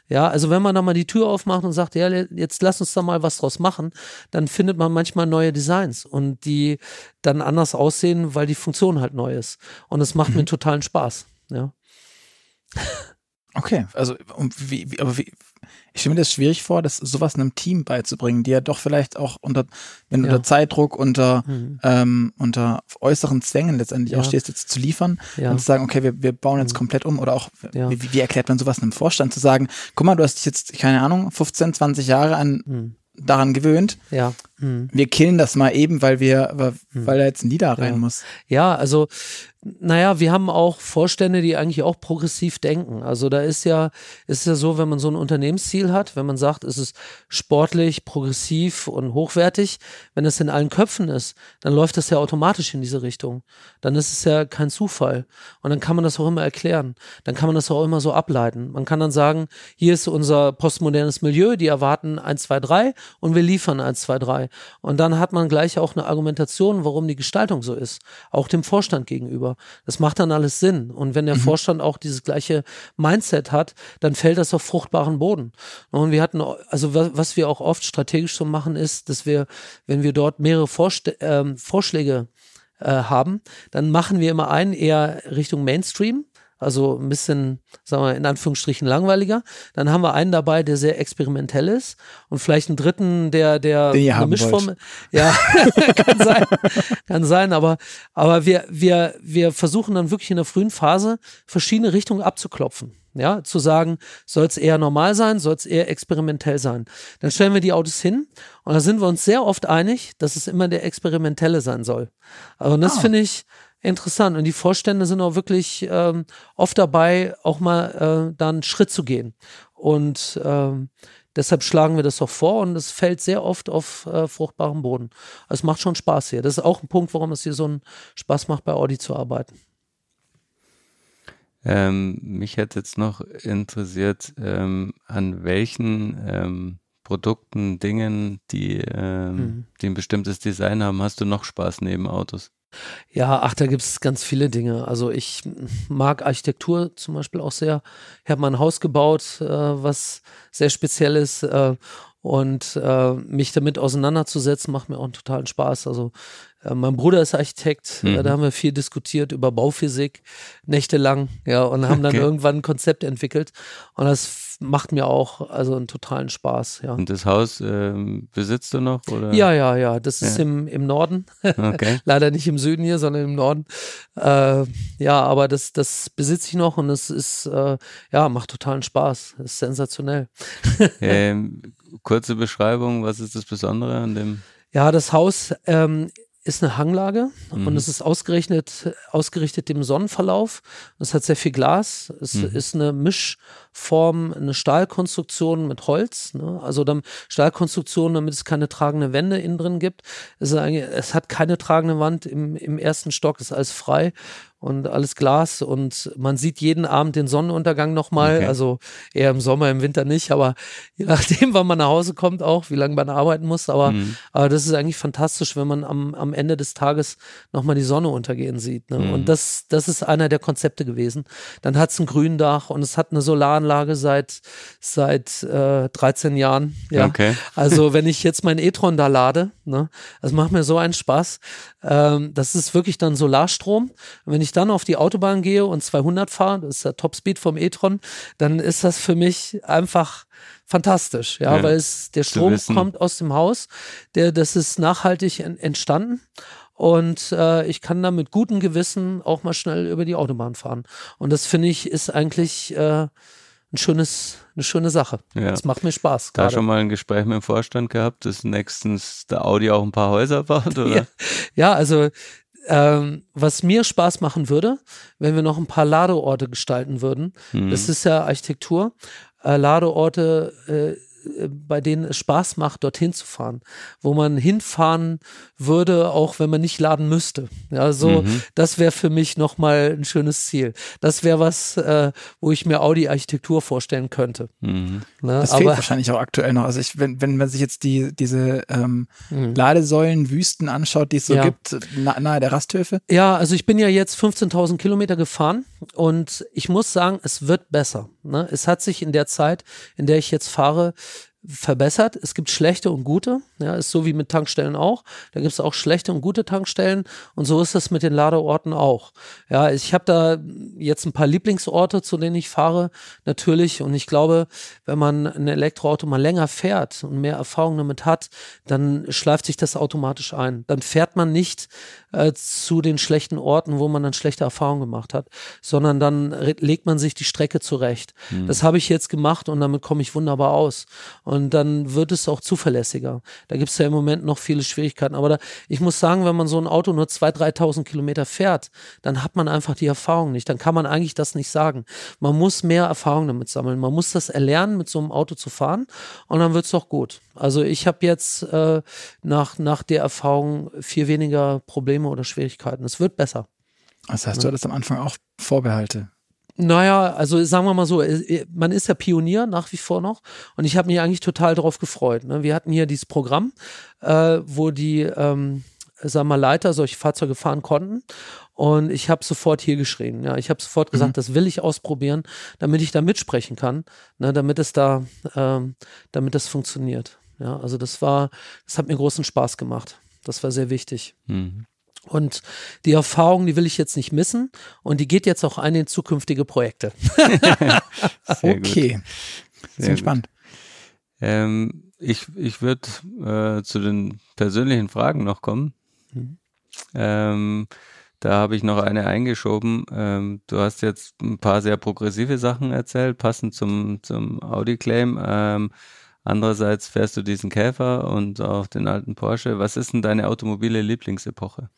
Ja, also wenn man da mal die Tür aufmacht und sagt, ja, jetzt lass uns da mal was draus machen, dann findet man manchmal neue Designs und die dann anders aussehen, weil die Funktion halt neu ist. Und es macht mhm. mir totalen Spaß. Ja. Okay, also wie, wie, aber wie, ich stelle mir das schwierig vor, das sowas einem Team beizubringen, die ja doch vielleicht auch unter, wenn ja. unter Zeitdruck, unter, mhm. ähm, unter äußeren Zwängen letztendlich ja. auch stehst, jetzt zu liefern ja. und zu sagen, okay, wir, wir bauen jetzt mhm. komplett um oder auch, wie, wie erklärt man sowas einem Vorstand zu sagen, guck mal, du hast dich jetzt, keine Ahnung, 15, 20 Jahre an mhm daran gewöhnt. Ja. Mhm. Wir killen das mal eben, weil wir, weil, mhm. weil da jetzt ein Lieder rein ja. muss. Ja, also naja, wir haben auch Vorstände, die eigentlich auch progressiv denken. Also da ist ja, ist ja so, wenn man so ein Unternehmensziel hat, wenn man sagt, es ist sportlich, progressiv und hochwertig, wenn es in allen Köpfen ist, dann läuft das ja automatisch in diese Richtung. Dann ist es ja kein Zufall. Und dann kann man das auch immer erklären. Dann kann man das auch immer so ableiten. Man kann dann sagen, hier ist unser postmodernes Milieu, die erwarten 1, 2, 3 und wir liefern 1, 2, 3. Und dann hat man gleich auch eine Argumentation, warum die Gestaltung so ist. Auch dem Vorstand gegenüber. Das macht dann alles Sinn. Und wenn der mhm. Vorstand auch dieses gleiche Mindset hat, dann fällt das auf fruchtbaren Boden. Und wir hatten, also was wir auch oft strategisch so machen, ist, dass wir, wenn wir dort mehrere Vorste äh, Vorschläge äh, haben, dann machen wir immer einen eher Richtung Mainstream also ein bisschen, sagen wir in Anführungsstrichen langweiliger. Dann haben wir einen dabei, der sehr experimentell ist und vielleicht einen dritten, der der Den eine Mischform. Wollt. Ja, kann sein, kann sein. Aber aber wir wir wir versuchen dann wirklich in der frühen Phase verschiedene Richtungen abzuklopfen. Ja, zu sagen, soll es eher normal sein, soll es eher experimentell sein. Dann stellen wir die Autos hin und da sind wir uns sehr oft einig, dass es immer der experimentelle sein soll. Also und das ah. finde ich interessant. Und die Vorstände sind auch wirklich ähm, oft dabei, auch mal äh, da einen Schritt zu gehen. Und ähm, deshalb schlagen wir das auch vor und es fällt sehr oft auf äh, fruchtbarem Boden. Also es macht schon Spaß hier. Das ist auch ein Punkt, warum es hier so einen Spaß macht, bei Audi zu arbeiten. Ähm, mich hätte jetzt noch interessiert, ähm, an welchen ähm, Produkten, Dingen, die, ähm, mhm. die ein bestimmtes Design haben, hast du noch Spaß neben Autos? Ja, ach, da gibt es ganz viele Dinge. Also ich mag Architektur zum Beispiel auch sehr. Ich habe mal ein Haus gebaut, äh, was sehr speziell ist. Äh, und äh, mich damit auseinanderzusetzen, macht mir auch einen totalen Spaß. Also äh, mein Bruder ist Architekt, äh, mhm. da haben wir viel diskutiert über Bauphysik, nächtelang, ja, und haben dann okay. irgendwann ein Konzept entwickelt. Und das macht mir auch also einen totalen Spaß, ja. Und das Haus ähm, besitzt du noch? Oder? Ja, ja, ja. Das ist ja. Im, im Norden. Okay. Leider nicht im Süden hier, sondern im Norden. Äh, ja, aber das, das besitze ich noch und es ist, äh, ja, macht totalen Spaß. ist sensationell. ähm, kurze Beschreibung, was ist das Besondere an dem? Ja, das Haus ähm, ist eine Hanglage mhm. und es ist ausgerechnet, ausgerichtet dem Sonnenverlauf. Es hat sehr viel Glas. Es mhm. ist eine Mischform, eine Stahlkonstruktion mit Holz. Ne? Also dann Stahlkonstruktion, damit es keine tragende Wände innen drin gibt. Es, es hat keine tragende Wand im, im ersten Stock, ist alles frei und alles Glas und man sieht jeden Abend den Sonnenuntergang nochmal, okay. also eher im Sommer, im Winter nicht, aber je nachdem, wann man nach Hause kommt auch, wie lange man arbeiten muss, aber, mhm. aber das ist eigentlich fantastisch, wenn man am, am Ende des Tages nochmal die Sonne untergehen sieht. Ne? Mhm. Und das, das ist einer der Konzepte gewesen. Dann hat es ein Gründach und es hat eine Solaranlage seit, seit äh, 13 Jahren. Ja? Okay. Also wenn ich jetzt mein e-tron da lade, ne, das macht mir so einen Spaß. Ähm, das ist wirklich dann Solarstrom. wenn ich dann auf die Autobahn gehe und 200 fahre, das ist der Topspeed vom e-tron, dann ist das für mich einfach fantastisch, ja, ja weil es der Strom kommt aus dem Haus, der das ist nachhaltig entstanden und äh, ich kann da mit gutem Gewissen auch mal schnell über die Autobahn fahren. Und das finde ich ist eigentlich äh, ein schönes, eine schöne Sache. Ja. Das macht mir Spaß. Da schon mal ein Gespräch mit dem Vorstand gehabt, dass nächstens der Audi auch ein paar Häuser baut, oder? Ja, ja also ähm, was mir Spaß machen würde, wenn wir noch ein paar Ladeorte gestalten würden. Mhm. Das ist ja Architektur. Äh, Ladeorte äh, bei denen es Spaß macht, dorthin zu fahren, wo man hinfahren würde, auch wenn man nicht laden müsste. Ja, so, mhm. das wäre für mich nochmal ein schönes Ziel. Das wäre was, äh, wo ich mir Audi-Architektur vorstellen könnte. Mhm. Ne? Das fehlt wahrscheinlich auch aktuell noch. Also ich, wenn, wenn man sich jetzt die, diese ähm, mhm. Ladesäulen, Wüsten anschaut, die es so ja. gibt, na, nahe der Rasthöfe. Ja, also ich bin ja jetzt 15.000 Kilometer gefahren und ich muss sagen, es wird besser. Ne? Es hat sich in der Zeit, in der ich jetzt fahre, verbessert. Es gibt schlechte und gute. Ja, ist so wie mit Tankstellen auch. Da gibt es auch schlechte und gute Tankstellen. Und so ist es mit den Ladeorten auch. Ja, ich habe da jetzt ein paar Lieblingsorte, zu denen ich fahre, natürlich. Und ich glaube, wenn man ein Elektroauto mal länger fährt und mehr Erfahrung damit hat, dann schleift sich das automatisch ein. Dann fährt man nicht äh, zu den schlechten Orten, wo man dann schlechte Erfahrungen gemacht hat, sondern dann legt man sich die Strecke zurecht. Mhm. Das habe ich jetzt gemacht und damit komme ich wunderbar aus. Und dann wird es auch zuverlässiger. Da gibt es ja im Moment noch viele Schwierigkeiten. Aber da, ich muss sagen, wenn man so ein Auto nur 2.000, 3.000 Kilometer fährt, dann hat man einfach die Erfahrung nicht. Dann kann man eigentlich das nicht sagen. Man muss mehr Erfahrung damit sammeln. Man muss das erlernen, mit so einem Auto zu fahren und dann wird es doch gut. Also ich habe jetzt äh, nach, nach der Erfahrung viel weniger Probleme oder Schwierigkeiten. Es wird besser. Das heißt, du hattest am Anfang auch Vorbehalte. Naja, also sagen wir mal so, äh, man ist ja Pionier nach wie vor noch und ich habe mich eigentlich total darauf gefreut. Ne? Wir hatten hier dieses Programm, äh, wo die ähm, sagen wir Leiter solche Fahrzeuge fahren konnten und ich habe sofort hier geschrien. Ja, ich habe sofort gesagt, mhm. das will ich ausprobieren, damit ich da mitsprechen kann, ne, damit es da, ähm, damit das funktioniert. Ja, also das war, das hat mir großen Spaß gemacht. Das war sehr wichtig. Mhm. Und die Erfahrung, die will ich jetzt nicht missen und die geht jetzt auch ein in zukünftige Projekte. okay. Sehr, sehr spannend. Ähm, ich ich würde äh, zu den persönlichen Fragen noch kommen. Mhm. Ähm, da habe ich noch eine eingeschoben. Ähm, du hast jetzt ein paar sehr progressive Sachen erzählt, passend zum, zum Audi-Claim. Ähm, Andererseits fährst du diesen Käfer und auch den alten Porsche. Was ist denn deine automobile Lieblingsepoche?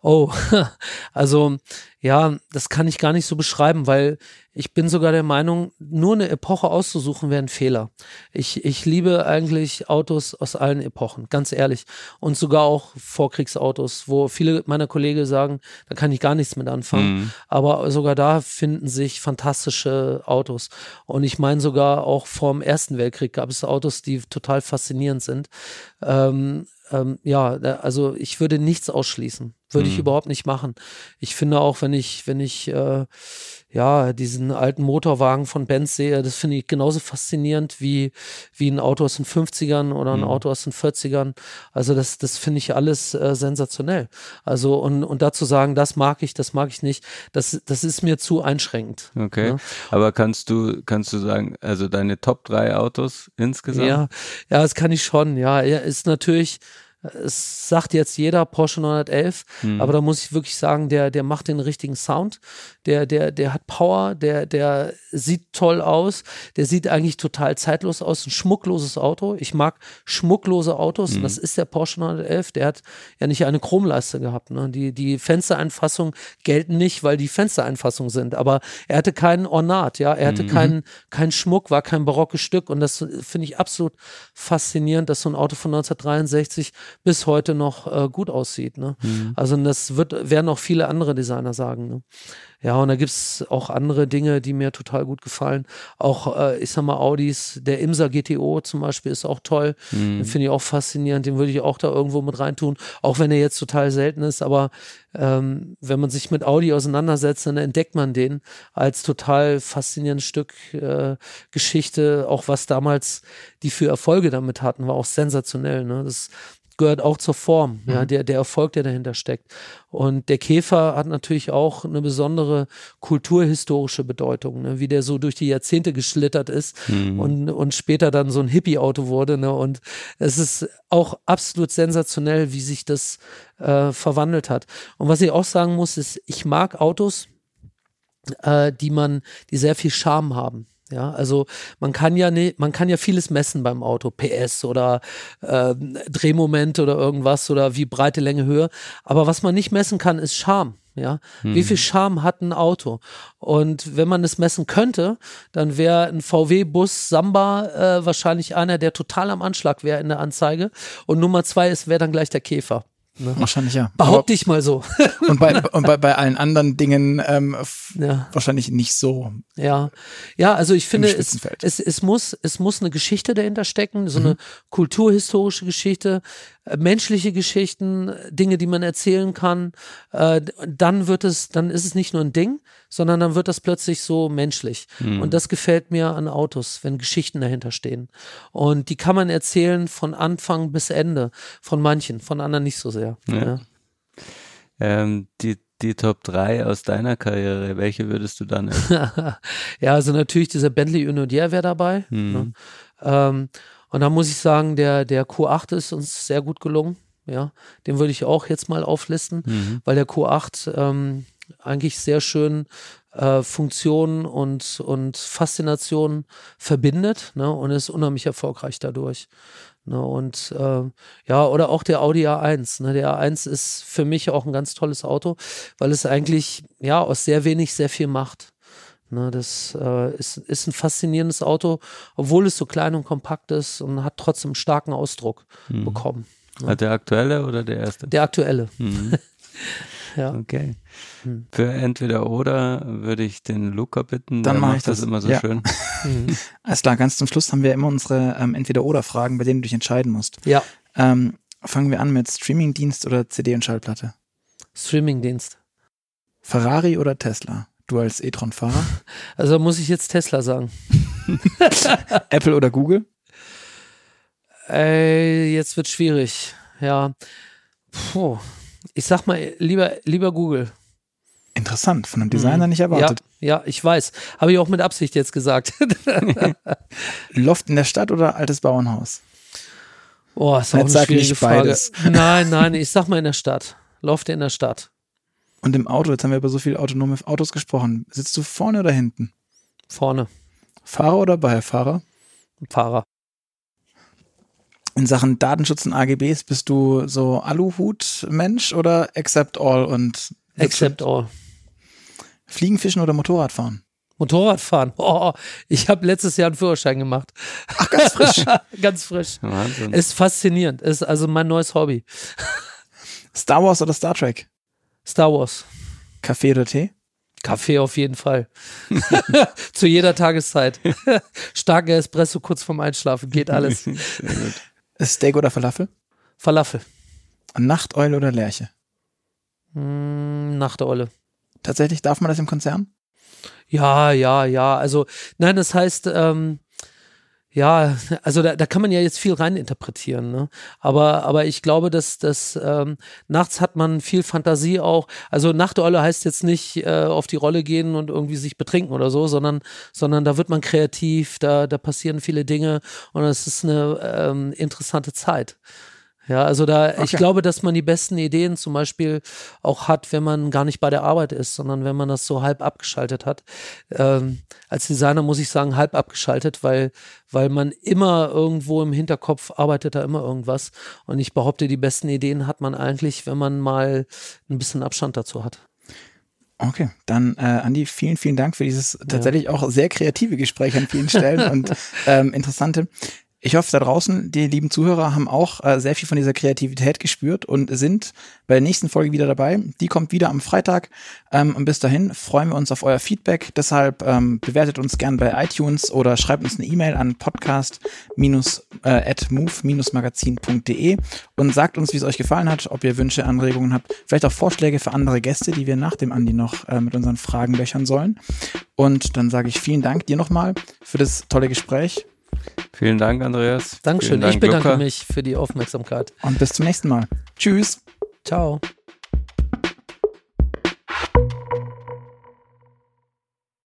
Oh, also ja, das kann ich gar nicht so beschreiben, weil ich bin sogar der Meinung, nur eine Epoche auszusuchen wäre ein Fehler. Ich, ich liebe eigentlich Autos aus allen Epochen, ganz ehrlich. Und sogar auch Vorkriegsautos, wo viele meiner Kollegen sagen, da kann ich gar nichts mit anfangen. Mhm. Aber sogar da finden sich fantastische Autos. Und ich meine sogar auch vor dem Ersten Weltkrieg gab es Autos, die total faszinierend sind. Ähm, ähm, ja, also ich würde nichts ausschließen. Würde mhm. ich überhaupt nicht machen. Ich finde auch, wenn ich, wenn ich äh, ja, diesen alten Motorwagen von Benz sehe, das finde ich genauso faszinierend wie, wie ein Auto aus den 50ern oder ein mhm. Auto aus den 40ern. Also das, das finde ich alles äh, sensationell. Also und, und dazu sagen, das mag ich, das mag ich nicht, das, das ist mir zu einschränkend. Okay. Ne? Aber kannst du, kannst du sagen, also deine Top drei Autos insgesamt? Ja, ja, das kann ich schon. Ja, ja ist natürlich, es sagt jetzt jeder Porsche 911, hm. aber da muss ich wirklich sagen, der, der macht den richtigen Sound. Der, der, der hat Power, der, der sieht toll aus, der sieht eigentlich total zeitlos aus. Ein schmuckloses Auto. Ich mag schmucklose Autos. Hm. Das ist der Porsche 911. Der hat ja nicht eine Chromleiste gehabt. Ne? Die, die Fenstereinfassungen gelten nicht, weil die Fenstereinfassungen sind. Aber er hatte keinen Ornat, ja. Er hatte mhm. keinen, keinen Schmuck, war kein barockes Stück. Und das finde ich absolut faszinierend, dass so ein Auto von 1963 bis heute noch äh, gut aussieht. Ne? Mhm. Also das wird, werden auch viele andere Designer sagen. Ne? Ja, und da gibt's auch andere Dinge, die mir total gut gefallen. Auch, äh, ich sag mal, Audis, der Imsa GTO zum Beispiel ist auch toll. Mhm. Finde ich auch faszinierend. Den würde ich auch da irgendwo mit reintun. Auch wenn er jetzt total selten ist, aber ähm, wenn man sich mit Audi auseinandersetzt, dann entdeckt man den als total faszinierendes Stück äh, Geschichte. Auch was damals die für Erfolge damit hatten, war auch sensationell. Ne? Das gehört auch zur Form, mhm. ja, der, der Erfolg, der dahinter steckt. Und der Käfer hat natürlich auch eine besondere kulturhistorische Bedeutung, ne? wie der so durch die Jahrzehnte geschlittert ist mhm. und, und später dann so ein Hippie-Auto wurde. Ne? Und es ist auch absolut sensationell, wie sich das äh, verwandelt hat. Und was ich auch sagen muss, ist, ich mag Autos, äh, die man, die sehr viel Charme haben. Ja, also man kann ja ne, man kann ja vieles messen beim Auto, PS oder äh, Drehmoment oder irgendwas oder wie breite Länge Höhe. Aber was man nicht messen kann, ist Charme. Ja, hm. wie viel Charme hat ein Auto? Und wenn man es messen könnte, dann wäre ein VW-Bus Samba äh, wahrscheinlich einer, der total am Anschlag wäre in der Anzeige. Und Nummer zwei ist, wäre dann gleich der Käfer. Ne? Wahrscheinlich ja. Behaupte ich mal so. und bei, und bei, bei allen anderen Dingen ähm, ja. wahrscheinlich nicht so. Ja, ja, also ich finde, es, es, es, muss, es muss eine Geschichte dahinter stecken, so mhm. eine kulturhistorische Geschichte, menschliche Geschichten, Dinge, die man erzählen kann. Äh, dann wird es, dann ist es nicht nur ein Ding, sondern dann wird das plötzlich so menschlich. Mhm. Und das gefällt mir an Autos, wenn Geschichten dahinter stehen. Und die kann man erzählen von Anfang bis Ende, von manchen, von anderen nicht so sehr. Ja. Ja. Ähm, die die Top 3 aus deiner Karriere, welche würdest du dann ja, also natürlich dieser Bentley Unodier wäre dabei. Mhm. Ne? Ähm, und da muss ich sagen, der, der Q8 ist uns sehr gut gelungen. Ja, den würde ich auch jetzt mal auflisten, mhm. weil der Q8 ähm, eigentlich sehr schön äh, Funktionen und, und Faszination verbindet ne, und ist unheimlich erfolgreich dadurch. Ne, und äh, ja, oder auch der Audi A1. Ne, der A1 ist für mich auch ein ganz tolles Auto, weil es eigentlich ja aus sehr wenig sehr viel macht. Ne, das äh, ist, ist ein faszinierendes Auto, obwohl es so klein und kompakt ist und hat trotzdem einen starken Ausdruck mhm. bekommen. Ne? Der aktuelle oder der erste? Der aktuelle. Mhm. ja. Okay. Hm. Für entweder oder würde ich den Luca bitten. Dann mache ich das, das immer so ja. schön. Mhm. Alles klar, ganz zum Schluss haben wir immer unsere ähm, entweder oder Fragen, bei denen du dich entscheiden musst. Ja. Ähm, fangen wir an mit Streamingdienst oder CD und Schallplatte? Streamingdienst. Ferrari oder Tesla? Du als E-Tron-Fahrer? Also muss ich jetzt Tesla sagen. Apple oder Google? Ey, jetzt wird schwierig. Ja. Puh. Ich sag mal lieber, lieber Google. Interessant, von einem Designer mhm. nicht erwartet. Ja, ja, ich weiß. Habe ich auch mit Absicht jetzt gesagt. Loft in der Stadt oder altes Bauernhaus? Oh, ist auch jetzt eine schwierige Frage. Beides. Nein, nein, ich sag mal in der Stadt. Loft in der Stadt. Und im Auto, jetzt haben wir über so viele autonome Autos gesprochen. Sitzt du vorne oder hinten? Vorne. Fahrer oder Beifahrer? Fahrer. In Sachen Datenschutz und AGBs bist du so Aluhut-Mensch oder accept all und Accept all. Fliegen, Fischen oder Motorradfahren? Motorradfahren. Oh, ich habe letztes Jahr einen Führerschein gemacht. Ach, ganz frisch. ganz frisch. Wahnsinn. Ist faszinierend. Ist also mein neues Hobby. Star Wars oder Star Trek? Star Wars. Kaffee oder Tee? Kaffee auf jeden Fall. Zu jeder Tageszeit. Starker Espresso kurz vorm Einschlafen. Geht alles. Steak oder Falafel? Falafel. Nachteule oder Lerche? Hm, Nachteule. Tatsächlich darf man das im Konzern? Ja, ja, ja. Also, nein, das heißt, ähm, ja, also da, da kann man ja jetzt viel reininterpretieren, ne? Aber, aber ich glaube, dass, dass ähm, nachts hat man viel Fantasie auch. Also Nachteule heißt jetzt nicht äh, auf die Rolle gehen und irgendwie sich betrinken oder so, sondern, sondern da wird man kreativ, da, da passieren viele Dinge und es ist eine ähm, interessante Zeit. Ja, also da, okay. ich glaube, dass man die besten Ideen zum Beispiel auch hat, wenn man gar nicht bei der Arbeit ist, sondern wenn man das so halb abgeschaltet hat. Ähm, als Designer muss ich sagen, halb abgeschaltet, weil, weil man immer irgendwo im Hinterkopf arbeitet da immer irgendwas. Und ich behaupte, die besten Ideen hat man eigentlich, wenn man mal ein bisschen Abstand dazu hat. Okay, dann äh, Andi, vielen, vielen Dank für dieses tatsächlich ja. auch sehr kreative Gespräch an vielen Stellen und ähm, interessante. Ich hoffe, da draußen, die lieben Zuhörer haben auch äh, sehr viel von dieser Kreativität gespürt und sind bei der nächsten Folge wieder dabei. Die kommt wieder am Freitag. Ähm, und bis dahin freuen wir uns auf euer Feedback. Deshalb ähm, bewertet uns gern bei iTunes oder schreibt uns eine E-Mail an podcast-move-magazin.de und sagt uns, wie es euch gefallen hat, ob ihr Wünsche, Anregungen habt, vielleicht auch Vorschläge für andere Gäste, die wir nach dem Andi noch äh, mit unseren Fragen löchern sollen. Und dann sage ich vielen Dank dir nochmal für das tolle Gespräch. Vielen Dank, Andreas. Dankeschön. Dank, ich bedanke Luca. mich für die Aufmerksamkeit. Und bis zum nächsten Mal. Tschüss. Ciao.